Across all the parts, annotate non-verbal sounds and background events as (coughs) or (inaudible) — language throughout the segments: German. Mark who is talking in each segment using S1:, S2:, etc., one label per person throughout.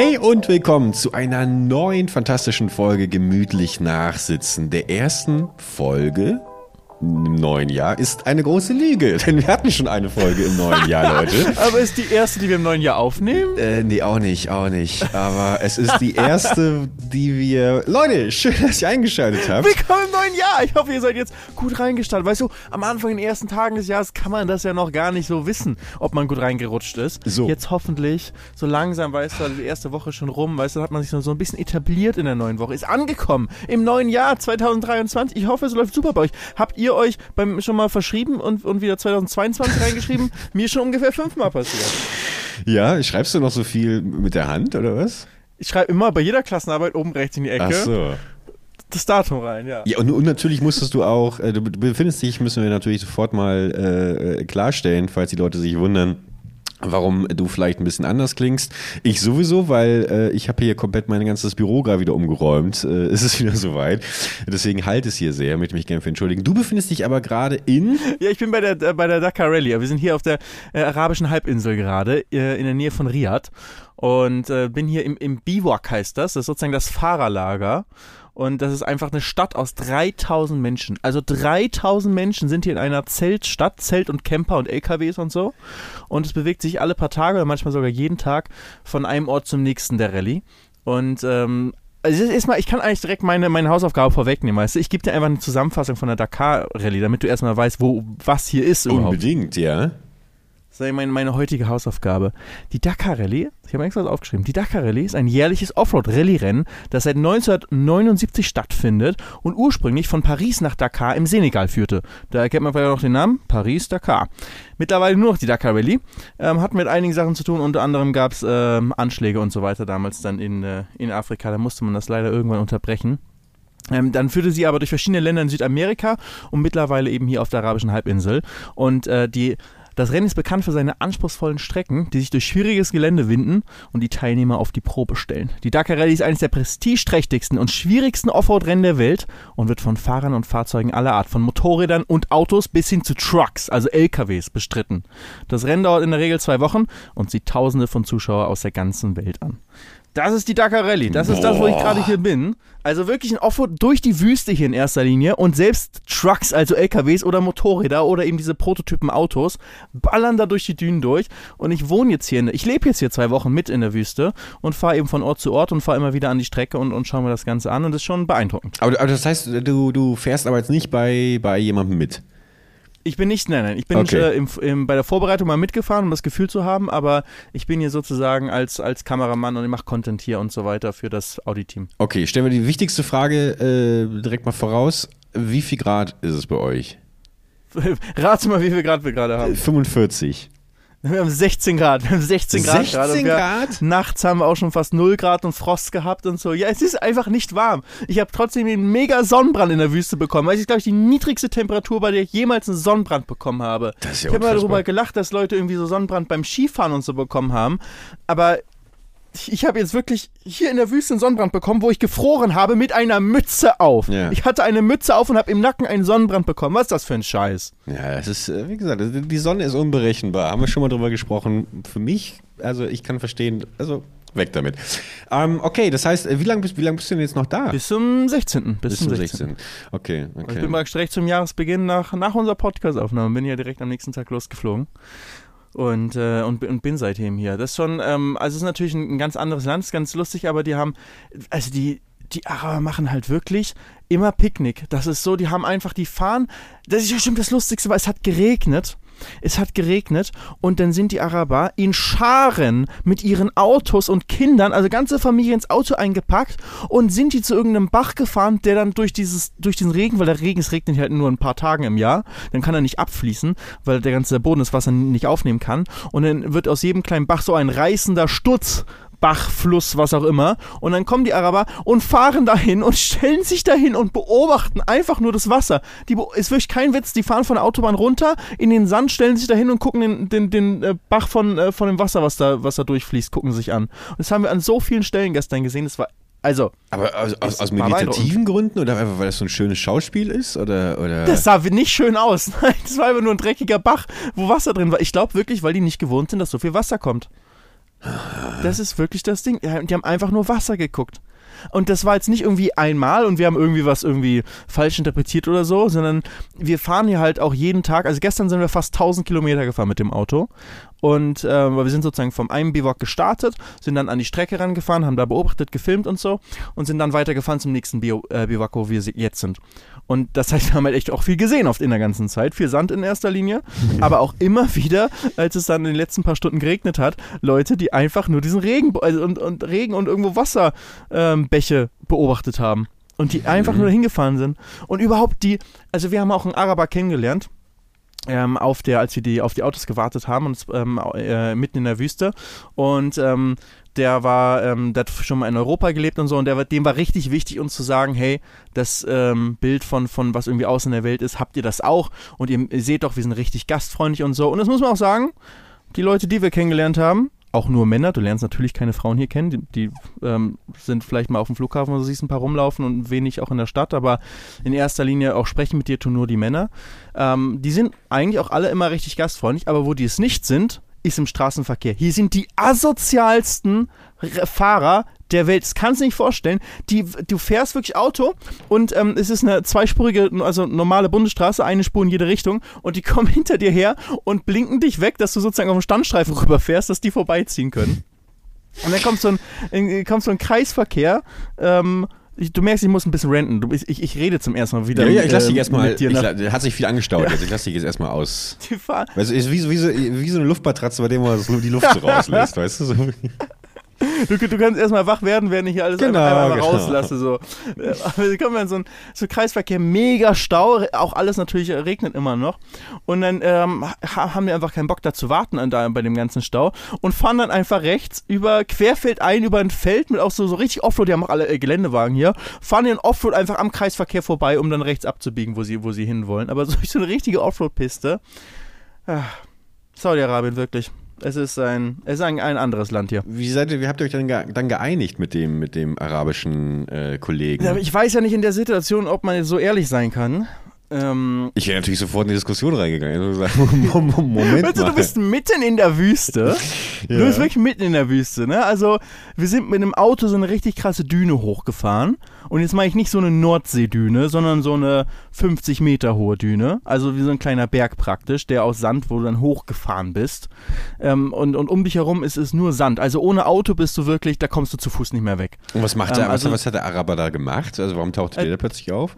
S1: Hey und willkommen zu einer neuen fantastischen Folge Gemütlich Nachsitzen, der ersten Folge im neuen Jahr ist eine große Lüge, (laughs) denn wir hatten schon eine Folge im neuen Jahr, Leute. (laughs)
S2: Aber ist die erste, die wir im neuen Jahr aufnehmen?
S1: Äh, nee, auch nicht, auch nicht. Aber es ist die erste, die wir. Leute, schön, dass ihr eingeschaltet habt.
S2: Willkommen im neuen Jahr. Ich hoffe, ihr seid jetzt gut reingestartet. Weißt du, am Anfang, in den ersten Tagen des Jahres, kann man das ja noch gar nicht so wissen, ob man gut reingerutscht ist.
S1: So.
S2: Jetzt hoffentlich, so langsam, weißt du, die erste Woche schon rum, weißt du, hat man sich so ein bisschen etabliert in der neuen Woche. Ist angekommen im neuen Jahr 2023. Ich hoffe, es läuft super bei euch. Habt ihr euch beim schon mal verschrieben und, und wieder 2022 reingeschrieben? (laughs) Mir schon ungefähr fünfmal passiert.
S1: Ja, schreibst du noch so viel mit der Hand oder was?
S2: Ich schreibe immer bei jeder Klassenarbeit oben rechts in die Ecke
S1: Ach so.
S2: das Datum rein, ja.
S1: Ja, und, und natürlich musstest du auch, äh, du befindest dich, müssen wir natürlich sofort mal äh, klarstellen, falls die Leute sich wundern, warum du vielleicht ein bisschen anders klingst. Ich sowieso, weil äh, ich habe hier komplett mein ganzes Büro gerade wieder umgeräumt. Äh, es ist wieder soweit. Deswegen halt es hier sehr, möchte mich gerne für entschuldigen. Du befindest dich aber gerade in...
S2: Ja, ich bin bei der, äh, bei der Dakar Rallye. Wir sind hier auf der äh, arabischen Halbinsel gerade, äh, in der Nähe von Riyadh. Und äh, bin hier im, im Biwak, heißt das. Das ist sozusagen das Fahrerlager. Und das ist einfach eine Stadt aus 3000 Menschen. Also 3000 Menschen sind hier in einer Zeltstadt, Zelt und Camper und LKWs und so. Und es bewegt sich alle paar Tage oder manchmal sogar jeden Tag von einem Ort zum nächsten der Rallye. Und ähm, also erstmal, ich kann eigentlich direkt meine, meine Hausaufgabe vorwegnehmen, weißt du? Ich gebe dir einfach eine Zusammenfassung von der Dakar-Rallye, damit du erstmal weißt, wo was hier ist überhaupt.
S1: Unbedingt, ja.
S2: Ist meine, meine heutige Hausaufgabe. Die Dakar Rallye, ich habe extra was aufgeschrieben, die Dakar Rallye ist ein jährliches Offroad-Rallye-Rennen, das seit 1979 stattfindet und ursprünglich von Paris nach Dakar im Senegal führte. Da erkennt man vielleicht noch den Namen, Paris-Dakar. Mittlerweile nur noch die Dakar Rallye. Ähm, hat mit einigen Sachen zu tun, unter anderem gab es ähm, Anschläge und so weiter damals dann in, äh, in Afrika. Da musste man das leider irgendwann unterbrechen. Ähm, dann führte sie aber durch verschiedene Länder in Südamerika und mittlerweile eben hier auf der arabischen Halbinsel. Und äh, die das Rennen ist bekannt für seine anspruchsvollen Strecken, die sich durch schwieriges Gelände winden und die Teilnehmer auf die Probe stellen. Die Dakar Rallye ist eines der prestigeträchtigsten und schwierigsten Offroad-Rennen der Welt und wird von Fahrern und Fahrzeugen aller Art, von Motorrädern und Autos bis hin zu Trucks, also LKWs, bestritten. Das Rennen dauert in der Regel zwei Wochen und zieht Tausende von Zuschauern aus der ganzen Welt an. Das ist die Dakar Rallye. Das ist das, wo ich gerade hier bin. Also wirklich ein Offroad durch die Wüste hier in erster Linie und selbst Trucks, also LKWs oder Motorräder oder eben diese Prototypen Autos, ballern da durch die Dünen durch. Und ich wohne jetzt hier, in, ich lebe jetzt hier zwei Wochen mit in der Wüste und fahre eben von Ort zu Ort und fahre immer wieder an die Strecke und, und schaue mir das Ganze an und das ist schon beeindruckend.
S1: Aber, aber das heißt, du, du fährst aber jetzt nicht bei, bei jemandem mit.
S2: Ich bin nicht, nein, nein. Ich bin
S1: Okay.
S2: äh, im, im, bei der Vorbereitung mal mitgefahren, um das Gefühl zu haben, aber ich bin hier sozusagen als, als Kameramann und ich mache Content hier und so weiter für das Audi-Team.
S1: Okay, stellen wir die wichtigste Frage äh, direkt mal voraus. Wie viel Grad ist es bei euch? (laughs)
S2: Rate mal, wie viel Grad wir gerade haben.
S1: 45.
S2: Wir haben 16 Grad. Wir haben 16 Grad
S1: 16
S2: gerade.
S1: Grad?
S2: Nachts haben wir auch schon fast 0 Grad und Frost gehabt und so. Ja, es ist einfach nicht warm. Ich habe trotzdem einen mega Sonnenbrand in der Wüste bekommen. Das ist, glaube ich, die niedrigste Temperatur, bei der ich jemals einen Sonnenbrand bekommen habe.
S1: Das ist ja
S2: ich habe mal darüber gelacht, dass Leute irgendwie so Sonnenbrand beim Skifahren und so bekommen haben. Aber ich habe jetzt wirklich hier in der Wüste einen Sonnenbrand bekommen, wo ich gefroren habe mit einer Mütze auf.
S1: Ja.
S2: Ich hatte eine Mütze auf und habe im Nacken einen Sonnenbrand bekommen. Was ist das für ein Scheiß?
S1: Ja, das ist, äh, wie gesagt, die Sonne ist unberechenbar. Haben wir schon mal drüber gesprochen. Für mich, also ich kann verstehen, also weg damit. Ähm, okay, das heißt, äh, wie lange bist, wie lang bist du denn jetzt noch da?
S2: Bis zum 16. Bis,
S1: Bis
S2: zum
S1: zum
S2: 16.
S1: 16. Okay,
S2: Ich
S1: okay.
S2: bin mal direkt zum Jahresbeginn nach, nach unserer Podcast-Aufnahme, bin ja direkt am nächsten Tag losgeflogen. Und, äh, und, und bin seitdem hier. Das ist schon, ähm, also es ist natürlich ein, ein ganz anderes Land, ist ganz lustig, aber die haben, also die, die Araber machen halt wirklich immer Picknick. Das ist so, die haben einfach, die fahren, das ist bestimmt das Lustigste, weil es hat geregnet. Es hat geregnet und dann sind die Araber in Scharen mit ihren Autos und Kindern, also ganze Familie ins Auto eingepackt und sind die zu irgendeinem Bach gefahren, der dann durch dieses, durch den Regen, weil der Regen, es regnet halt nur ein paar Tagen im Jahr, dann kann er nicht abfließen, weil der ganze Boden das Wasser nicht aufnehmen kann. Und dann wird aus jedem kleinen Bach so ein reißender Sturz. Bach, Fluss, was auch immer. Und dann kommen die Araber und fahren dahin und stellen sich dahin und beobachten einfach nur das Wasser. Die ist wirklich kein Witz. Die fahren von der Autobahn runter in den Sand, stellen sich dahin und gucken den, den, den äh, Bach von, äh, von dem Wasser, was da, was da durchfließt, gucken sich an. Und das haben wir an so vielen Stellen gestern gesehen. Das war, also,
S1: Aber aus, aus, aus meditativen Gründen oder einfach, weil das so ein schönes Schauspiel ist? Oder, oder?
S2: das sah nicht schön aus. (laughs) Nein, das war einfach nur ein dreckiger Bach, wo Wasser drin war. Ich glaube wirklich, weil die nicht gewohnt sind, dass so viel Wasser kommt. Das ist wirklich das Ding. Die haben einfach nur Wasser geguckt. Und das war jetzt nicht irgendwie einmal und wir haben irgendwie was irgendwie falsch interpretiert oder so, sondern wir fahren hier halt auch jeden Tag. Also gestern sind wir fast 1000 Kilometer gefahren mit dem Auto. Und äh, wir sind sozusagen vom einen Biwak gestartet, sind dann an die Strecke rangefahren, haben da beobachtet, gefilmt und so und sind dann weitergefahren zum nächsten Bio, äh, Biwak, wo wir jetzt sind. Und das heißt, wir haben halt echt auch viel gesehen oft in der ganzen Zeit. Viel Sand in erster Linie, aber auch immer wieder, als es dann in den letzten paar Stunden geregnet hat, Leute, die einfach nur diesen Regen also und, und Regen und irgendwo Wasserbäche ähm, beobachtet haben. Und die einfach nur hingefahren sind. Und überhaupt die, also wir haben auch einen Araber kennengelernt, ähm, auf der, als wir die, auf die Autos gewartet haben und ähm, äh, mitten in der Wüste. Und ähm, der war, ähm, der hat schon mal in Europa gelebt und so, und der, dem war richtig wichtig, uns zu sagen, hey, das ähm, Bild von, von was irgendwie außen in der Welt ist, habt ihr das auch? Und ihr seht doch, wir sind richtig gastfreundlich und so. Und das muss man auch sagen, die Leute, die wir kennengelernt haben, auch nur Männer, du lernst natürlich keine Frauen hier kennen, die, die ähm, sind vielleicht mal auf dem Flughafen, du siehst ein paar rumlaufen und wenig auch in der Stadt, aber in erster Linie auch sprechen mit dir tun nur die Männer. Ähm, die sind eigentlich auch alle immer richtig gastfreundlich, aber wo die es nicht sind, ist im Straßenverkehr. Hier sind die asozialsten Fahrer der Welt. Das kannst du nicht vorstellen. Die, du fährst wirklich Auto und ähm, es ist eine zweispurige, also normale Bundesstraße, eine Spur in jede Richtung und die (laughs) kommen hinter dir her und blinken dich weg, dass du sozusagen auf dem Standstreifen (laughs) rüberfährst, dass die vorbeiziehen können. Und dann kommt so ein, kommt so ein Kreisverkehr ähm, ich, du merkst, ich muss ein bisschen renten. Du, ich, ich rede zum ersten Mal wieder.
S1: Ja, ja ich lasse dich äh, erstmal. Hat sich viel angestaut. Ja. Also ich lasse dich jetzt erstmal aus. Die Fahr weißt du, ist wie, wie, so, wie so eine Luftmatratze, bei der man die Luft so (laughs) rauslässt, weißt du? So.
S2: Du, du kannst erstmal wach werden, während ich hier alles genau, einmal, einmal genau. rauslasse. So. Aber wir kommen in so einen so Kreisverkehr, mega Stau, auch alles natürlich regnet immer noch. Und dann ähm, haben wir einfach keinen Bock da zu warten an, da, bei dem ganzen Stau und fahren dann einfach rechts über Querfeld ein, über ein Feld mit auch so, so richtig Offroad, die haben auch alle äh, Geländewagen hier, fahren den Offroad einfach am Kreisverkehr vorbei, um dann rechts abzubiegen, wo sie, wo sie hinwollen. Aber (laughs) so, so eine richtige Offroad-Piste. Ah, Saudi-Arabien, wirklich. Es ist ein, es ist ein, ein anderes Land hier.
S1: Wie seid ihr, wie habt ihr euch dann, ge dann geeinigt mit dem, mit dem arabischen äh, Kollegen?
S2: Ich weiß ja nicht in der Situation, ob man so ehrlich sein kann. Ähm,
S1: ich wäre natürlich sofort in die Diskussion reingegangen. Also (laughs) Moment
S2: weißt du, du bist mitten in der Wüste. ja. (laughs) Du bist wirklich mitten in der Wüste. Ne? Also wir sind mit einem Auto so eine richtig krasse Düne hochgefahren. Und jetzt meine ich nicht so eine Nordseedüne, sondern so eine 50 Meter hohe Düne. Also wie so ein kleiner Berg praktisch, der aus Sand, wo du dann hochgefahren bist. Ähm, und, und um dich herum ist es nur Sand. Also ohne Auto bist du wirklich, da kommst du zu Fuß nicht mehr weg.
S1: Und was macht der, ähm, also, was hat der Araber da gemacht? Also warum tauchte äh, der da plötzlich auf?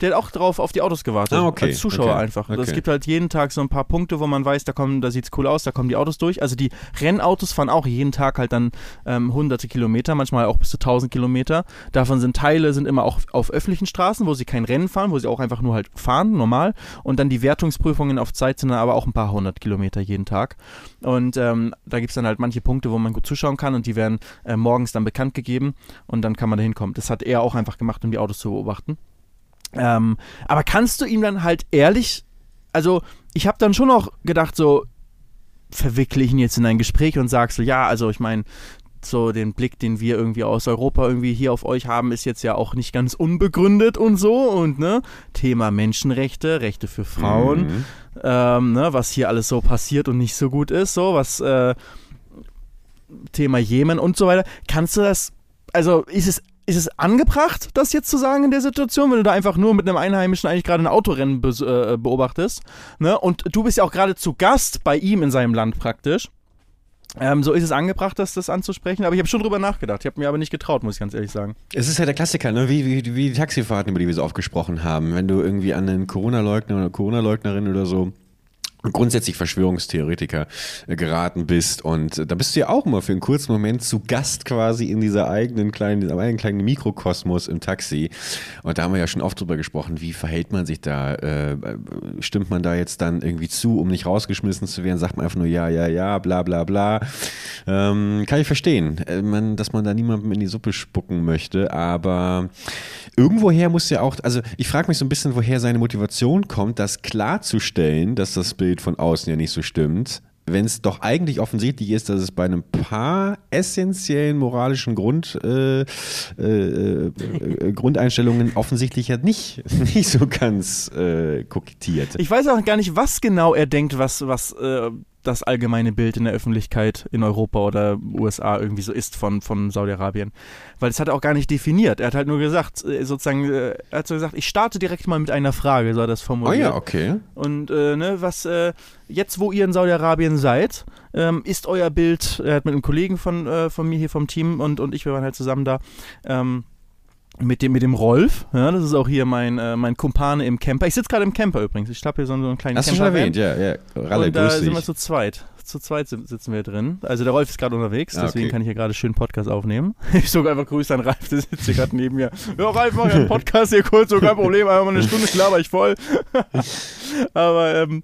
S2: Der hat auch drauf auf die Autos gewartet. Ah, okay. Als Zuschauer okay. einfach. Okay. Es gibt halt jeden Tag so ein paar Punkte, wo man weiß, da kommen, da sieht's cool aus, da kommen die Autos durch. Also die Rennautos fahren auch jeden Tag halt dann ähm, hunderte Kilometer, manchmal auch bis zu 1000 Kilometer. Davon sind Teile, sind immer auch auf öffentlichen Straßen, wo sie kein Rennen fahren, wo sie auch einfach nur halt fahren, normal. Und dann die Wertungsprüfungen auf Zeit sind dann aber auch ein paar hundert Kilometer jeden Tag. Und ähm, da gibt's dann halt manche Punkte, wo man gut zuschauen kann und die werden äh, morgens dann bekannt gegeben und dann kann man da hinkommen. Das hat er auch einfach gemacht, um die Autos zu beobachten. Ähm, aber kannst du ihm dann halt ehrlich, also ich habe dann schon noch gedacht, so verwickle ich ihn jetzt in ein Gespräch und sag so, ja, also ich meine, so den Blick, den wir irgendwie aus Europa irgendwie hier auf euch haben, ist jetzt ja auch nicht ganz unbegründet und so und ne, Thema Menschenrechte, Rechte für Frauen, mhm. ähm, ne, was hier alles so passiert und nicht so gut ist, so was äh, Thema Jemen und so weiter. Kannst du das, also ist es ist es angebracht, das jetzt zu sagen in der Situation, wenn du da einfach nur mit einem Einheimischen eigentlich gerade ein Autorennen be äh, beobachtest? Ne? Und du bist ja auch gerade zu Gast bei ihm in seinem Land praktisch. Ähm, so ist es angebracht, das, das anzusprechen, aber ich habe schon drüber nachgedacht. Ich habe mir aber nicht getraut, muss ich ganz ehrlich sagen.
S1: Es ist ja der Klassiker, ne? wie, wie, wie die Taxifahrten, über die wir so oft gesprochen haben. Wenn du irgendwie an einen Corona-Leugner oder Corona-Leugnerin oder so grundsätzlich Verschwörungstheoretiker äh, geraten bist. Und äh, da bist du ja auch immer für einen kurzen Moment zu Gast quasi in dieser eigenen kleinen, diesem eigenen kleinen Mikrokosmos im Taxi. Und da haben wir ja schon oft drüber gesprochen, wie verhält man sich da, äh, stimmt man da jetzt dann irgendwie zu, um nicht rausgeschmissen zu werden, sagt man einfach nur ja, ja, ja, bla, bla, bla, ähm, kann ich verstehen, man, dass man da niemandem in die Suppe spucken möchte, aber irgendwoher muss ja auch, also ich frage mich so ein bisschen, woher seine Motivation kommt, das klarzustellen, dass das Bild von außen ja nicht so stimmt, wenn es doch eigentlich offensichtlich ist, dass es bei einem paar essentiellen moralischen Grund, äh, äh, äh, Grundeinstellungen offensichtlich ja nicht, (laughs) nicht so ganz äh, kokettiert.
S2: Ich weiß auch gar nicht, was genau er denkt, was, was äh, das allgemeine Bild in der Öffentlichkeit in Europa oder USA irgendwie so ist von, von Saudi-Arabien. Weil das hat er auch gar nicht definiert. Er hat halt nur gesagt, äh, sozusagen, äh, er hat so gesagt, ich starte direkt mal mit einer Frage, so hat er das
S1: Oh
S2: formuliert.
S1: ja, okay.
S2: Und äh, ne, was äh, jetzt, wo ihr in Saudi-Arabien seid, ähm, ist euer Bild, er hat mit einem Kollegen von, äh, von mir hier vom Team und, und ich, wir waren halt zusammen da, ähm, mit dem, mit dem Rolf, ja, das ist auch hier mein, äh, mein Kumpane im Camper. Ich sitze gerade im Camper übrigens. Ich habe hier so einen, so einen kleinen
S1: Hast du
S2: Camper.
S1: schon erwähnt, ja, ja. Ralle,
S2: und da sind wir zu zweit. Zu zweit si- sitzen wir drin. Also der Rolf ist gerade unterwegs,
S1: Ah,
S2: deswegen
S1: okay.
S2: kann ich hier gerade schön Podcast aufnehmen. (laughs) Ich sogar einfach Grüße an Ralf, der sitzt hier gerade neben mir. Ja, Ralf, mach ja einen Podcast hier kurz, so kein Problem, einfach mal eine Stunde laber ich voll. (laughs) Aber ähm,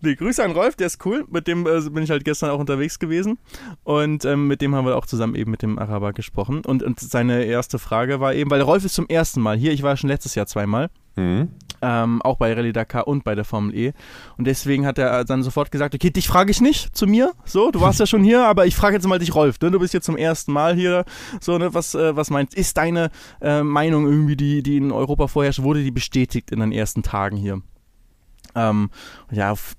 S2: nee, Grüße an Rolf, der ist cool. Mit dem äh, bin ich halt gestern auch unterwegs gewesen. Und ähm, mit dem haben wir auch zusammen eben mit dem Araber gesprochen. Und, und seine erste Frage war eben, weil Rolf ist zum ersten Mal hier, ich war schon letztes Jahr zweimal
S1: Mhm.
S2: ähm, auch bei Rallye Dakar und bei der Formel E. Und deswegen hat er dann sofort gesagt, okay, dich frage ich nicht zu mir, so, du warst ja schon hier, aber ich frage jetzt mal dich, Rolf, ne? du bist jetzt zum ersten Mal hier, so, ne, was, äh, was meinst, ist deine äh, Meinung irgendwie, die, die in Europa vorherrscht, wurde die bestätigt in den ersten Tagen hier? Ähm, ja, auf,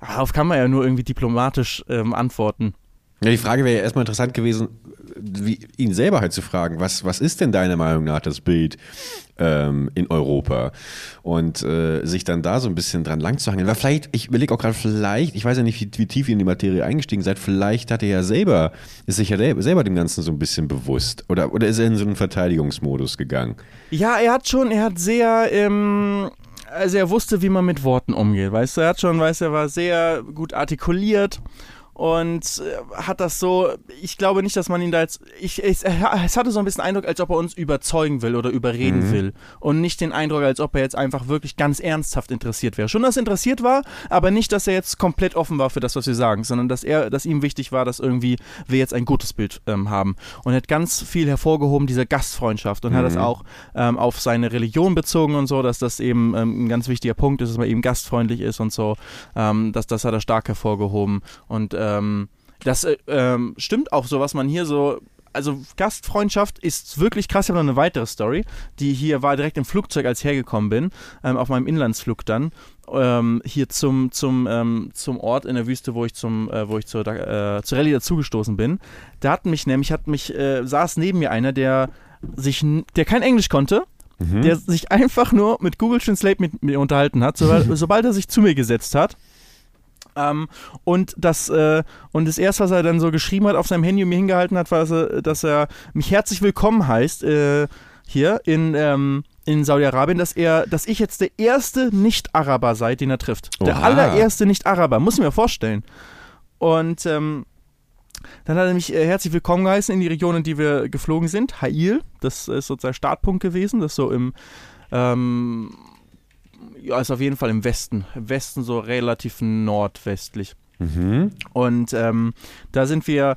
S2: darauf kann man ja nur irgendwie diplomatisch ähm, antworten.
S1: Ja, die Frage wäre ja erstmal interessant gewesen, wie, ihn selber halt zu fragen, was, was ist denn deiner Meinung nach das Bild ähm, in Europa? Und äh, sich dann da so ein bisschen dran lang zu hangeln. Weil vielleicht, ich überlege auch gerade, vielleicht, ich weiß ja nicht, wie, wie tief ihr in die Materie eingestiegen seid, vielleicht hat er ja selber, ist sich ja selber, selber dem Ganzen so ein bisschen bewusst. Oder, oder ist er in so einen Verteidigungsmodus gegangen?
S2: Ja, er hat schon, er hat sehr, ähm, also er wusste, wie man mit Worten umgeht, weißt du, er hat schon, weißt du, er war sehr gut artikuliert und äh, hat das so, ich glaube nicht, dass man ihn da jetzt, ich, ich, es hatte so ein bisschen Eindruck, als ob er uns überzeugen will oder überreden
S1: Mhm.
S2: will und nicht den Eindruck, als ob er jetzt einfach wirklich ganz ernsthaft interessiert wäre. Schon, dass er interessiert war, aber nicht, dass er jetzt komplett offen war für das, was wir sagen, sondern dass er, dass ihm wichtig war, dass irgendwie wir jetzt ein gutes Bild ähm, haben und er hat ganz viel hervorgehoben, diese Gastfreundschaft und hat das
S1: Mhm.
S2: auch ähm, auf seine Religion bezogen und so, dass das eben ähm, ein ganz wichtiger Punkt ist, dass man eben gastfreundlich ist und so. Ähm, das, das hat er stark hervorgehoben. Und ähm, das äh, ähm, stimmt auch so, was man hier so. Also Gastfreundschaft ist wirklich krass. Ich habe noch eine weitere Story, die hier war direkt im Flugzeug, als ich hergekommen bin, ähm, auf meinem Inlandsflug dann, ähm, hier zum, zum, ähm, zum Ort in der Wüste, wo ich zum, äh, wo ich zur, äh, zur Rallye dazugestoßen bin. Da hat mich nämlich, hat mich, äh, saß neben mir einer, der sich, der kein Englisch konnte,
S1: Mhm.
S2: der sich einfach nur mit Google Translate mit mir unterhalten hat, sobald, (laughs) sobald er sich zu mir gesetzt hat. Ähm, und das äh, und das erste, was er dann so geschrieben hat auf seinem Handy und mir hingehalten hat, war, dass er, dass er mich herzlich willkommen heißt äh, hier in, ähm, in Saudi-Arabien, dass er, dass ich jetzt der erste Nicht-Araber sei, den er trifft. Der
S1: Oha.
S2: allererste Nicht-Araber, muss ich mir vorstellen. Und ähm, dann hat er mich äh, herzlich willkommen geheißen in die Region, in die wir geflogen sind. Hail, das ist sozusagen Startpunkt gewesen. Das so im, ähm, ja, ist auf jeden Fall im Westen. Im Westen so relativ nordwestlich.
S1: Mhm.
S2: Und ähm, da sind wir,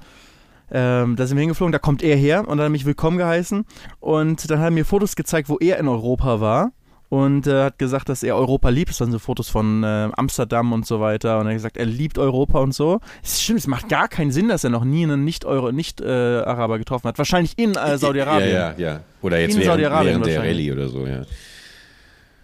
S2: ähm, da sind wir hingeflogen, da kommt er her und dann hat mich willkommen geheißen. Und dann hat er mir Fotos gezeigt, wo er in Europa war. Und äh, hat gesagt, dass er Europa liebt. Das waren so Fotos von äh, Amsterdam und so weiter. Und er hat gesagt, er liebt Europa und so. Es stimmt, es macht gar keinen Sinn, dass er noch nie einen Nicht-Araber getroffen hat. Wahrscheinlich in äh, Saudi-Arabien.
S1: Ja, ja, ja. Oder jetzt
S2: In
S1: während, während der. Rallye oder so, ja.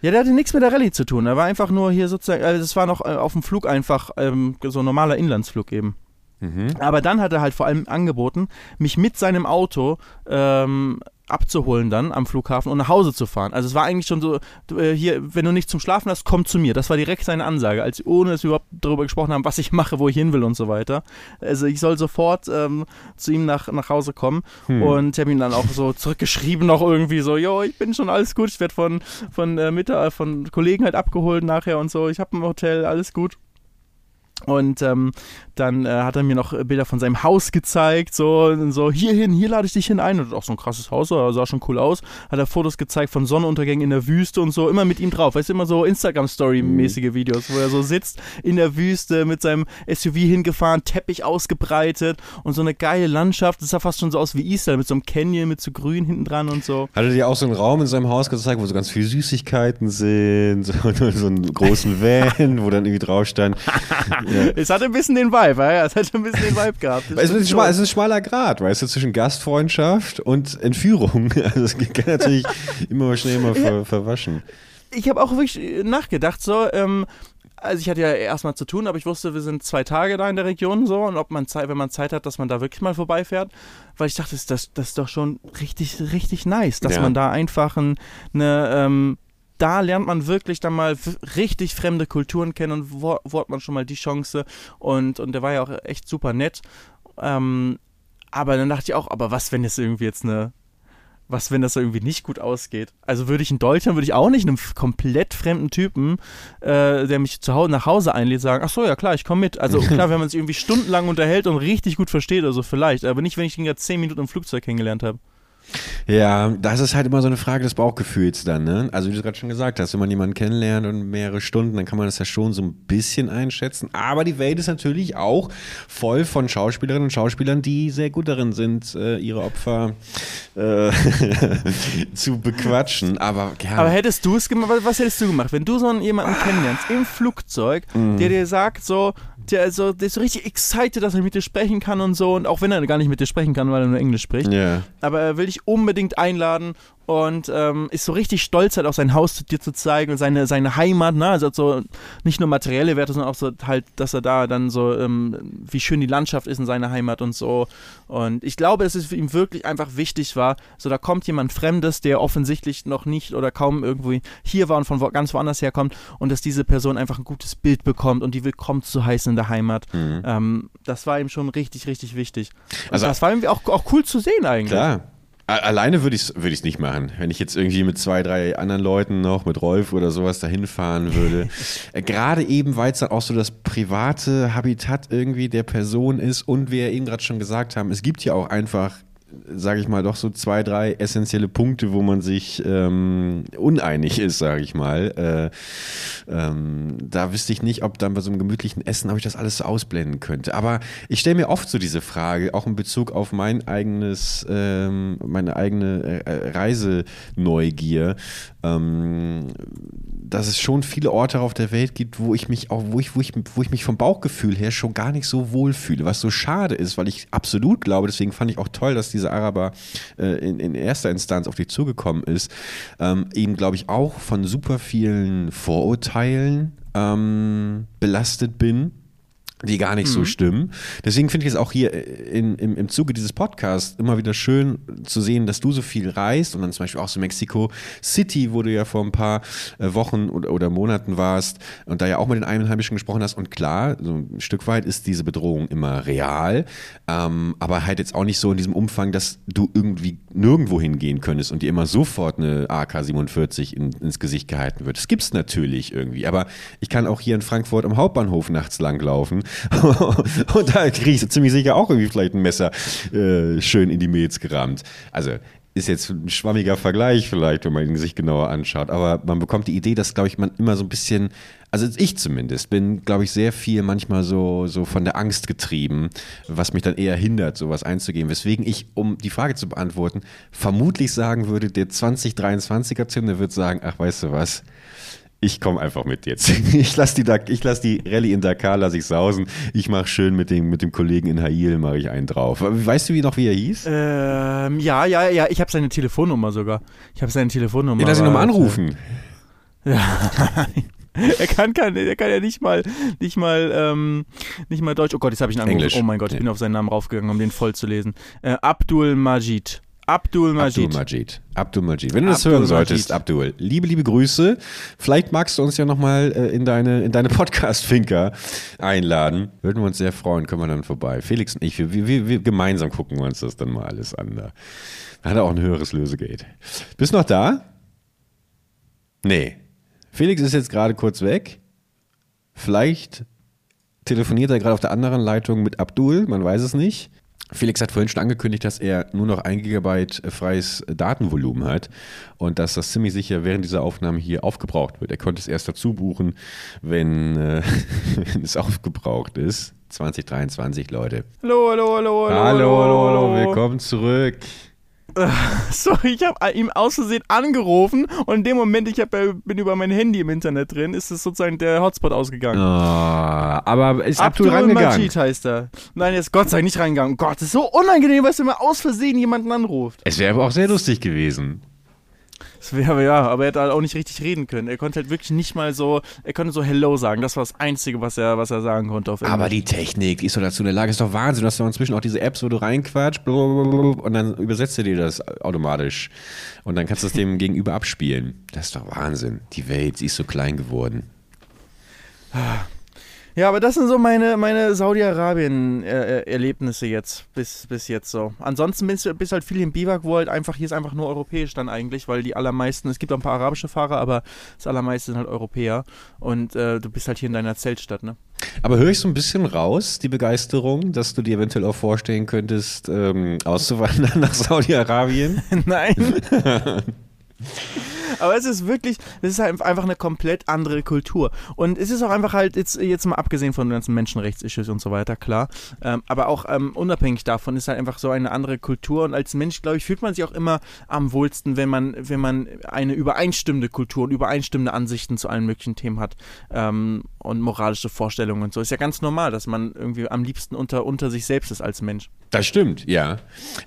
S2: Ja, der hatte nichts mit der Rallye zu tun. Er war einfach nur hier sozusagen, also das war noch äh, auf dem Flug einfach ähm, so ein normaler Inlandsflug eben.
S1: Mhm.
S2: Aber dann hat er halt vor allem angeboten, mich mit seinem Auto ähm, abzuholen dann am Flughafen und nach Hause zu fahren. Also es war eigentlich schon so, äh, hier, wenn du nicht zum Schlafen hast, komm zu mir. Das war direkt seine Ansage, als ohne dass wir überhaupt darüber gesprochen haben, was ich mache, wo ich hin will und so weiter. Also ich soll sofort ähm, zu ihm nach, nach Hause kommen
S1: Hm.
S2: und habe ihm dann auch so zurückgeschrieben noch irgendwie so, jo, ich bin schon alles gut, ich werde von, von, äh, Mittag, von Kollegen halt abgeholt nachher und so, ich habe ein Hotel, alles gut. Und ähm, dann äh, hat er mir noch Bilder von seinem Haus gezeigt, so, so hierhin, hier lade ich dich hin ein. Und auch so ein krasses Haus, sah sah schon cool aus. Hat er Fotos gezeigt von Sonnenuntergängen in der Wüste und so, immer mit ihm drauf. Weißt du, immer so Instagram-Story-mäßige Videos, wo er so sitzt in der Wüste mit seinem SUV hingefahren, Teppich ausgebreitet und so eine geile Landschaft. Das sah fast schon so aus wie Israel, mit so einem Canyon, mit so grün hinten dran und so.
S1: Hat er dir auch so einen Raum in seinem Haus gezeigt, wo so ganz viele Süßigkeiten sind, (laughs) so, so einen großen Van, wo dann irgendwie drauf stand. Ja.
S2: Es hatte ein bisschen den Vibe, ja, es hatte ein bisschen den Vibe gehabt.
S1: Es ist, schmal, es ist ein schmaler Grad, weißt du, zwischen Gastfreundschaft und Entführung. (laughs) Also es kann natürlich immer mal schnell mal ver, verwaschen.
S2: ich habe auch wirklich äh, nachgedacht, so, ähm, also ich hatte ja erstmal zu tun, aber ich wusste, wir sind zwei Tage da in der Region so und ob man Zeit, wenn man Zeit hat, dass man da wirklich mal vorbeifährt, weil ich dachte, das, das, das ist doch schon richtig, richtig nice, dass
S1: Ja.
S2: man da einfach ein, eine, ähm, da lernt man wirklich dann mal richtig fremde Kulturen kennen und wo, wo hat man schon mal die Chance und, und der war ja auch echt super nett. Ähm, aber dann dachte ich auch, aber was, wenn es irgendwie jetzt eine was, wenn das irgendwie nicht gut ausgeht? Also würde ich in Deutschland, würde ich auch nicht einem komplett fremden Typen, äh, der mich zu Hause nach Hause einlädt, sagen, ach so, ja klar, ich komme mit. Also (laughs) klar, wenn man sich irgendwie stundenlang unterhält und richtig gut versteht oder so vielleicht, aber nicht, wenn ich ihn gerade zehn Minuten im Flugzeug kennengelernt habe.
S1: Ja, das ist halt immer so eine Frage des Bauchgefühls dann, ne? Also wie du gerade schon gesagt hast, wenn man jemanden kennenlernt und mehrere Stunden, dann kann man das ja schon so ein bisschen einschätzen. Aber die Welt ist natürlich auch voll von Schauspielerinnen und Schauspielern, die sehr gut darin sind, äh, ihre Opfer äh, (laughs) zu bequatschen. Aber ja,
S2: Aber hättest du es gemacht, was- hättest du gemacht, wenn du so einen jemanden kennenlernst im Flugzeug, der dir sagt so, der, so, der ist so richtig excited, dass er mit dir sprechen kann und so, und auch wenn er gar nicht mit dir sprechen kann, weil er nur Englisch spricht,
S1: ja.
S2: aber er will dich unbedingt einladen und ähm, ist so richtig stolz, halt auch sein Haus zu dir zu zeigen und seine, seine Heimat, ne? Also so nicht nur materielle Werte, sondern auch so halt, dass er da dann so, ähm, wie schön die Landschaft ist in seiner Heimat und so. Und ich glaube, dass es für ihn wirklich einfach wichtig war. So, da kommt jemand Fremdes, der offensichtlich noch nicht oder kaum irgendwo hier war und von wo, ganz woanders herkommt und dass diese Person einfach ein gutes Bild bekommt und die willkommen zu heißen in der Heimat.
S1: Mhm.
S2: Ähm, das war ihm schon richtig, richtig wichtig. Und
S1: Also-
S2: das war irgendwie auch, auch cool zu sehen eigentlich.
S1: Klar. Alleine würde ich es würd ich's nicht machen. Wenn ich jetzt irgendwie mit zwei, drei anderen Leuten noch, mit Rolf oder sowas dahin fahren würde. (laughs) Gerade eben, weil es dann auch so das private Habitat irgendwie der Person ist und wir eben gerade schon gesagt haben, es gibt ja auch einfach, sage ich mal, doch so zwei, drei essentielle Punkte, wo man sich ähm, uneinig ist, sage ich mal. Äh, ähm, da wüsste ich nicht, ob dann bei so einem gemütlichen Essen, ob ich das alles so ausblenden könnte. Aber ich stelle mir oft so diese Frage, auch in Bezug auf mein eigenes, ähm, meine eigene äh, Reiseneugier, ähm, dass es schon viele Orte auf der Welt gibt, wo ich mich auch, wo ich, wo ich, wo ich mich vom Bauchgefühl her schon gar nicht so wohl fühle, was so schade ist, weil ich absolut glaube, deswegen fand ich auch toll, dass dieser Araber äh, in, in erster Instanz auf dich zugekommen ist, ähm, eben glaube ich auch von super vielen Vorurteilen ähm, belastet bin die gar nicht so stimmen. Deswegen finde ich es auch hier in, im, im Zuge dieses Podcasts immer wieder schön zu sehen, dass du so viel reist und dann zum Beispiel auch so Mexico City, wo du ja vor ein paar äh, Wochen oder, oder Monaten warst und da ja auch mit den Einheimischen gesprochen hast. Und klar, so ein Stück weit ist diese Bedrohung immer real, ähm, aber halt jetzt auch nicht so in diesem Umfang, dass du irgendwie nirgendwo hingehen könntest und dir immer sofort eine AK-47 in, ins Gesicht gehalten wird. Das gibt's natürlich irgendwie, aber ich kann auch hier in Frankfurt am Hauptbahnhof nachts langlaufen (laughs) und da kriege ich ziemlich sicher auch irgendwie vielleicht ein Messer äh, schön in die Milz gerammt. Also ist jetzt ein schwammiger Vergleich vielleicht, wenn man ihn sich genauer anschaut, aber man bekommt die Idee, dass, glaube ich, man immer so ein bisschen, also ich zumindest, bin, glaube ich, sehr viel manchmal so, so von der Angst getrieben, was mich dann eher hindert, sowas einzugehen. Weswegen ich, um die Frage zu beantworten, vermutlich sagen würde, der 2023er Tim, der wird sagen, ach, weißt du was, ich komme einfach mit jetzt. (laughs) Ich lasse die, ich lass die Rallye in Dakar, lasse ich sausen. Ich mache schön mit dem, mit dem Kollegen in Hail, mache ich einen drauf. Weißt du wie noch, wie er hieß?
S2: Ähm, ja, ja, ja, ich habe seine Telefonnummer sogar. Ich habe seine Telefonnummer.
S1: Ja, lass ihn nochmal anrufen. (laughs)
S2: er kann, kann, er kann ja nicht mal, nicht mal, ähm, nicht mal Deutsch. Oh Gott, jetzt habe ich angerufen.
S1: Englisch.
S2: Oh mein Gott, ich
S1: Ja.
S2: bin auf seinen Namen raufgegangen, um den voll zu lesen. Äh, Abdul Majid. Abdul Majid.
S1: Abdul Majid. Abdul Majid. Wenn du das
S2: Abdul
S1: hören
S2: Majid.
S1: solltest, Abdul, liebe, liebe Grüße. Vielleicht magst du uns ja nochmal äh, in deine, in deine (laughs) Podcast-Finker einladen. Würden wir uns sehr freuen, können wir dann vorbei. Felix und ich, wir, wir, wir gemeinsam gucken wir uns das dann mal alles an. Da hat er auch ein höheres Lösegeld. Bist du noch da? Nee. Felix ist jetzt gerade kurz weg. Vielleicht telefoniert er gerade auf der anderen Leitung mit Abdul, man weiß es nicht. Felix hat vorhin schon angekündigt, dass er nur noch ein Gigabyte freies Datenvolumen hat und dass das ziemlich sicher während dieser Aufnahme hier aufgebraucht wird. Er konnte es erst dazu buchen, wenn, äh, (laughs) wenn es aufgebraucht ist. 2023, Leute.
S2: Hallo, hallo, hallo, hallo,
S1: Hallo,
S2: hallo, hallo.
S1: willkommen zurück. (laughs)
S2: Sorry, ich habe ihm aus Versehen angerufen und in dem Moment, ich hab, ja- bin über mein Handy im Internet drin, ist es sozusagen der Hotspot ausgegangen.
S1: Ah, aber ist Abdul, rangegangen?
S2: Majid heißt er. Nein, er ist Gott sei Dank nicht reingegangen. Oh Gott, das ist so unangenehm, was wenn man aus Versehen jemanden anruft.
S1: Es wäre aber auch sehr lustig gewesen.
S2: Wäre ja, aber er hätte halt auch nicht richtig reden können. Er konnte halt wirklich nicht mal so, er konnte so Hello sagen. Das war das Einzige, was er, was er sagen konnte auf.
S1: Aber die Technik, die ist so dazu in der Lage, ist doch Wahnsinn. Du hast doch inzwischen auch diese Apps, wo du reinquatscht und dann übersetzt er dir das automatisch. Und dann kannst du es dem (laughs) gegenüber abspielen. Das ist doch Wahnsinn. Die Welt, sie ist so klein geworden.
S2: Ja, aber das sind so meine, meine Saudi-Arabien-Erlebnisse jetzt, bis, bis jetzt so. Ansonsten bist du bist halt viel im Biwak, wo halt einfach, hier ist einfach nur europäisch dann eigentlich, weil die allermeisten, es gibt auch ein paar arabische Fahrer, aber das allermeiste sind halt Europäer und äh, du bist halt hier in deiner Zeltstadt, ne?
S1: Aber höre ich so ein bisschen raus, die Begeisterung, dass du dir eventuell auch vorstellen könntest, ähm, auszuwandern (laughs) nach Saudi-Arabien? (laughs)
S2: Nein. (laughs) Aber es ist wirklich, es ist halt einfach eine komplett andere Kultur. Und es ist auch einfach halt, jetzt, jetzt mal abgesehen von den ganzen Menschenrechtsissues und so weiter, klar. Ähm, aber auch ähm, unabhängig davon ist halt einfach so eine andere Kultur. Und als Mensch, glaube ich, fühlt man sich auch immer am wohlsten, wenn man, wenn man eine übereinstimmende Kultur und übereinstimmende Ansichten zu allen möglichen Themen hat. Ähm, und moralische Vorstellungen und so. Ist ja ganz normal, dass man irgendwie am liebsten unter, unter sich selbst ist als Mensch.
S1: Das stimmt, ja.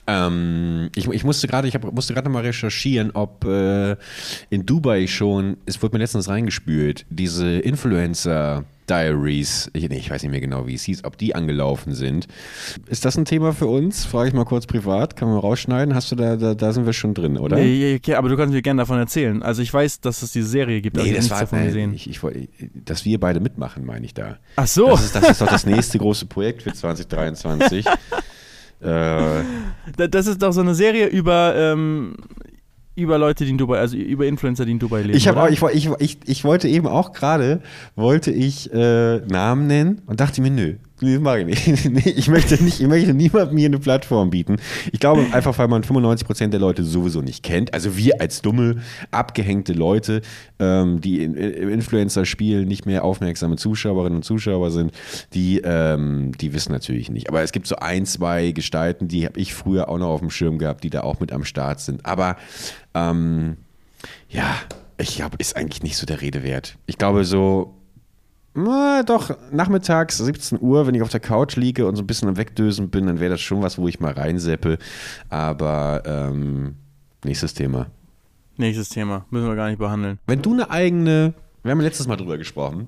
S1: Ähm, ich, ich musste gerade, ich hab, musste gerade mal recherchieren, ob äh, in Dubai schon, es wurde mir letztens reingespült, diese Influencer Diaries, ich, nee, ich weiß nicht mehr genau, wie es hieß, ob die angelaufen sind. Ist das ein Thema für uns? Frage ich mal kurz privat, kann man rausschneiden? Hast du da, da, da sind wir schon drin, oder?
S2: Nee, okay, aber du kannst mir gerne davon erzählen. Also ich weiß, dass es diese Serie gibt,
S1: Nee,
S2: aber ich
S1: das war,
S2: davon gesehen.
S1: ich, ich, dass wir beide mitmachen, meine ich da.
S2: Ach so.
S1: Das ist, das ist doch das nächste große Projekt für 2023. (laughs) äh,
S2: Da- Das ist doch so eine Serie über, ähm, über Leute, die in Dubai, also über Influencer, die in Dubai leben.
S1: Ich, hab auch, ich, ich, ich wollte eben auch gerade, wollte ich äh, Namen nennen und dachte mir, nö, nee, das mache ich nicht. (laughs) nee, ich möchte nicht, ich möchte niemandem hier eine Plattform bieten. Ich glaube einfach, weil man 95% der Leute sowieso nicht kennt. Also wir als dumme, abgehängte Leute, ähm, die in, im Influencer-Spiel nicht mehr aufmerksame Zuschauerinnen und Zuschauer sind, die, ähm, die wissen natürlich nicht. Aber es gibt so ein, zwei Gestalten, die habe ich früher auch noch auf dem Schirm gehabt, die da auch mit am Start sind. Aber ähm, ja, ich glaube, ist eigentlich nicht so der Rede wert. Ich glaube so, na, doch, nachmittags, 17 Uhr, wenn ich auf der Couch liege und so ein bisschen am Wegdösen bin, dann wäre das schon was, wo ich mal reinseppe. Aber ähm, nächstes Thema.
S2: Nächstes Thema. Müssen wir gar nicht behandeln.
S1: Wenn du eine eigene, wir haben letztes Mal drüber gesprochen,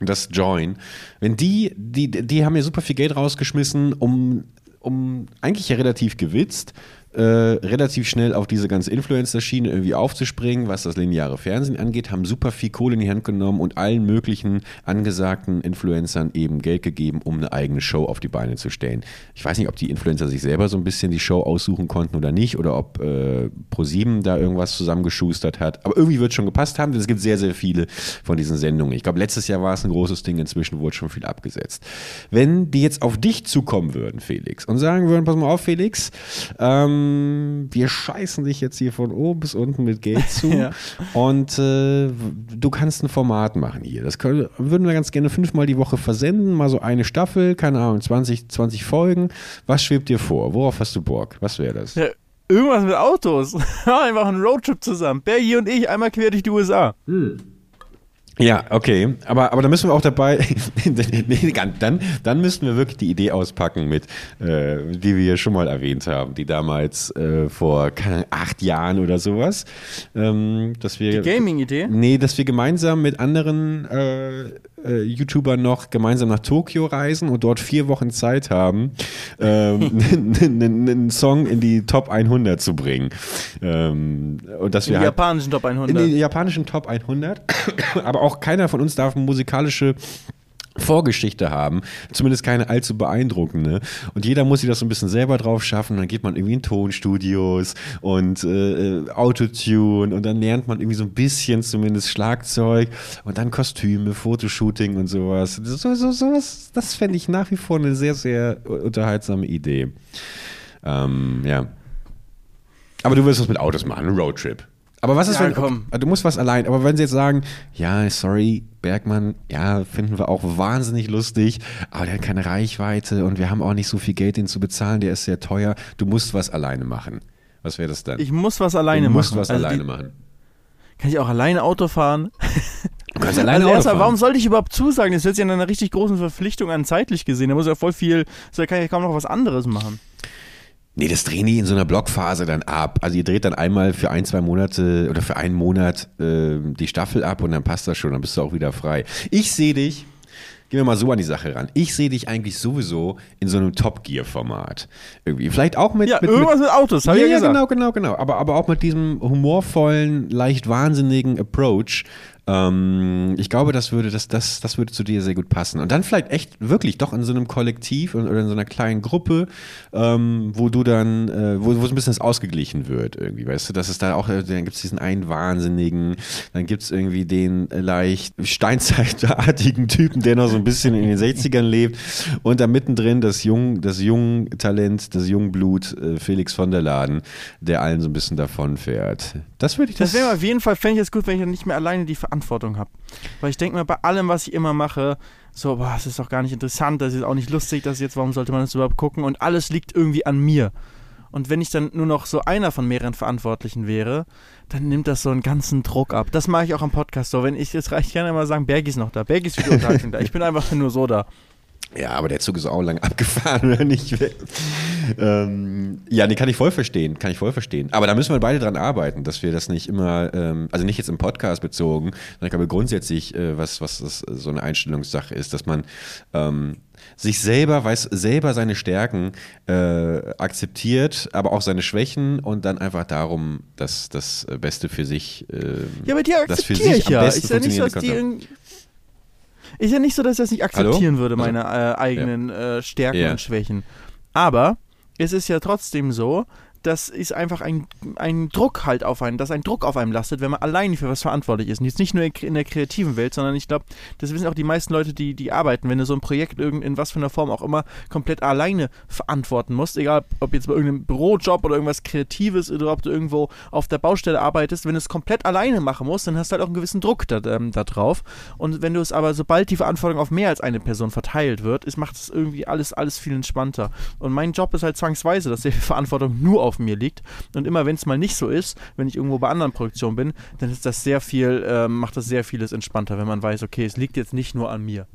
S1: das Join, wenn die, die, die haben ja super viel Geld rausgeschmissen, um, um eigentlich ja relativ gewitzt, äh, relativ schnell auf diese ganze Influencer-Schiene irgendwie aufzuspringen, was das lineare Fernsehen angeht, haben super viel Kohle in die Hand genommen und allen möglichen angesagten Influencern eben Geld gegeben, um eine eigene Show auf die Beine zu stellen. Ich weiß nicht, ob die Influencer sich selber so ein bisschen die Show aussuchen konnten oder nicht, oder ob äh, ProSieben da irgendwas zusammengeschustert hat. Aber irgendwie wird es schon gepasst haben, denn es gibt sehr, sehr viele von diesen Sendungen. Ich glaube, letztes Jahr war es ein großes Ding, inzwischen wurde schon viel abgesetzt. Wenn die jetzt auf dich zukommen würden, Felix, und sagen würden, pass mal auf, Felix, ähm, wir scheißen dich jetzt hier von oben bis unten mit Geld zu (laughs)
S2: Ja.
S1: und äh, du kannst ein Format machen hier. Das können, würden wir ganz gerne fünfmal die Woche versenden, mal so eine Staffel, keine Ahnung, 20, 20 Folgen. Was schwebt dir vor? Worauf hast du Bock? Was wäre das?
S2: Ja, irgendwas mit Autos. (laughs) Einfach ein Roadtrip zusammen. Bergi und ich einmal quer durch die USA.
S1: Ja, okay. Aber, aber da müssen wir auch dabei, (laughs) nee, dann, dann müssten wir wirklich die Idee auspacken mit, äh, die wir schon mal erwähnt haben, die damals äh, vor keine acht Jahren oder sowas, ähm, dass wir
S2: Die Gaming-Idee.
S1: Nee, dass wir gemeinsam mit anderen äh, äh, YouTubern noch gemeinsam nach Tokio reisen und dort vier Wochen Zeit haben, ähm, (laughs) einen einen Song in die Top 100 zu bringen. Ähm, und dass
S2: Im
S1: wir halt
S2: japanischen Top
S1: in
S2: 100.
S1: den japanischen Top 100, aber auch keiner von uns darf musikalische Vorgeschichte haben, zumindest keine allzu beeindruckende. Und jeder muss sich das so ein bisschen selber drauf schaffen. Dann geht man irgendwie in Tonstudios und äh, Autotune und dann lernt man irgendwie so ein bisschen zumindest Schlagzeug und dann Kostüme, Fotoshooting und sowas. So, so, sowas, das fände ich nach wie vor eine sehr, sehr unterhaltsame Idee. Ähm, ja. Aber du willst was mit Autos machen, Roadtrip. Aber was ist,
S2: Ja,
S1: wenn
S2: komm.
S1: du musst was allein, aber wenn sie jetzt sagen, ja, sorry, Bergmann, ja, finden wir auch wahnsinnig lustig, aber der hat keine Reichweite und wir haben auch nicht so viel Geld, den zu bezahlen, der ist sehr teuer, du musst was alleine machen. Was wäre das dann?
S2: Ich muss was alleine
S1: du musst
S2: machen.
S1: was
S2: Also
S1: alleine
S2: die,
S1: machen.
S2: Kann ich auch alleine Auto fahren?
S1: Du kannst alleine
S2: also
S1: Auto
S2: erstmal,
S1: fahren.
S2: warum sollte ich überhaupt zusagen? Das hört sich an einer richtig großen Verpflichtung an zeitlich gesehen. Da muss ja voll viel, da kann ich kaum noch was anderes machen.
S1: Nee, das drehen die in so einer Blockphase dann ab. Also ihr dreht dann einmal für ein, zwei Monate oder für einen Monat äh, die Staffel ab und dann passt das schon, dann bist du auch wieder frei. Ich sehe dich, gehen wir mal so an die Sache ran. Ich sehe dich eigentlich sowieso in so einem Top Gear-Format. Irgendwie. Vielleicht auch mit.
S2: Ja,
S1: mit,
S2: irgendwas mit Autos, hab
S1: ja,
S2: ich ja
S1: ja,
S2: gesagt.
S1: genau, genau, genau. Aber, aber auch mit diesem humorvollen, leicht wahnsinnigen Approach. Ähm, ich glaube, das würde, das, das, das würde zu dir sehr gut passen. Und dann vielleicht echt wirklich doch in so einem Kollektiv oder in so einer kleinen Gruppe, ähm, wo du dann, äh, wo, wo es ein bisschen das ausgeglichen wird, irgendwie, weißt du, dass es da auch, äh, dann gibt es diesen einen Wahnsinnigen, dann gibt es irgendwie den leicht steinzeitartigen (laughs) Typen, der noch so ein bisschen in den 60ern lebt und da mittendrin das jung, das jung Talent, das Jungblut äh, Felix von der Laden, der allen so ein bisschen davon fährt. Das würde ich
S2: Das wäre auf jeden Fall, fände ich es gut, wenn ich dann nicht mehr alleine die Verantwortung habe. Weil ich denke mir, bei allem, was ich immer mache, so, boah, das ist doch gar nicht interessant, das ist auch nicht lustig, das jetzt, warum sollte man das überhaupt gucken? Und alles liegt irgendwie an mir. Und wenn ich dann nur noch so einer von mehreren Verantwortlichen wäre, dann nimmt das so einen ganzen Druck ab. Das mache ich auch am Podcast so. Wenn ich jetzt reicht, ich immer sagen, Bergi ist noch da, Bergi ist die Unterhaltung da. Ich bin einfach nur so da.
S1: Ja, aber der Zug ist auch lang (laughs) abgefahren, oder nicht? Ähm, ja, nee, kann ich voll verstehen, kann ich voll verstehen. Aber da müssen wir beide dran arbeiten, dass wir das nicht immer, ähm, also nicht jetzt im Podcast bezogen, sondern ich glaube grundsätzlich, äh, was, was das so eine Einstellungssache ist, dass man ähm, sich selber, weiß, selber seine Stärken äh, akzeptiert, aber auch seine Schwächen und dann einfach darum das, das Beste für sich. Äh,
S2: Ja, aber die akzeptiere ich ja. Ist ja nicht so, dass die irgendwie- ist ja nicht so, dass ich das nicht akzeptieren
S1: Hallo?
S2: würde,
S1: Also-
S2: meine äh, eigenen äh, Stärken
S1: Ja.
S2: und Schwächen. Aber es ist ja trotzdem so, dass es einfach ein, ein Druck halt auf einen, dass ein Druck auf einem lastet, wenn man alleine für was verantwortlich ist. Und jetzt nicht nur in der kreativen Welt, sondern ich glaube, das wissen auch die meisten Leute, die, die arbeiten, wenn du so ein Projekt irgend, in was für einer Form auch immer komplett alleine verantworten musst, egal ob jetzt bei irgendeinem Bürojob oder irgendwas Kreatives oder ob du irgendwo auf der Baustelle arbeitest, wenn du es komplett alleine machen musst, dann hast du halt auch einen gewissen Druck da, ähm, da drauf. Und wenn du es aber, sobald die Verantwortung auf mehr als eine Person verteilt wird, ist, macht es irgendwie alles, alles viel entspannter. Und mein Job ist halt zwangsweise, dass die (laughs) Verantwortung nur auf mir liegt. Und immer wenn es mal nicht so ist, wenn ich irgendwo bei anderen Produktionen bin, dann ist das sehr viel, ähm, macht das sehr vieles entspannter, wenn man weiß, okay, es liegt jetzt nicht nur an mir.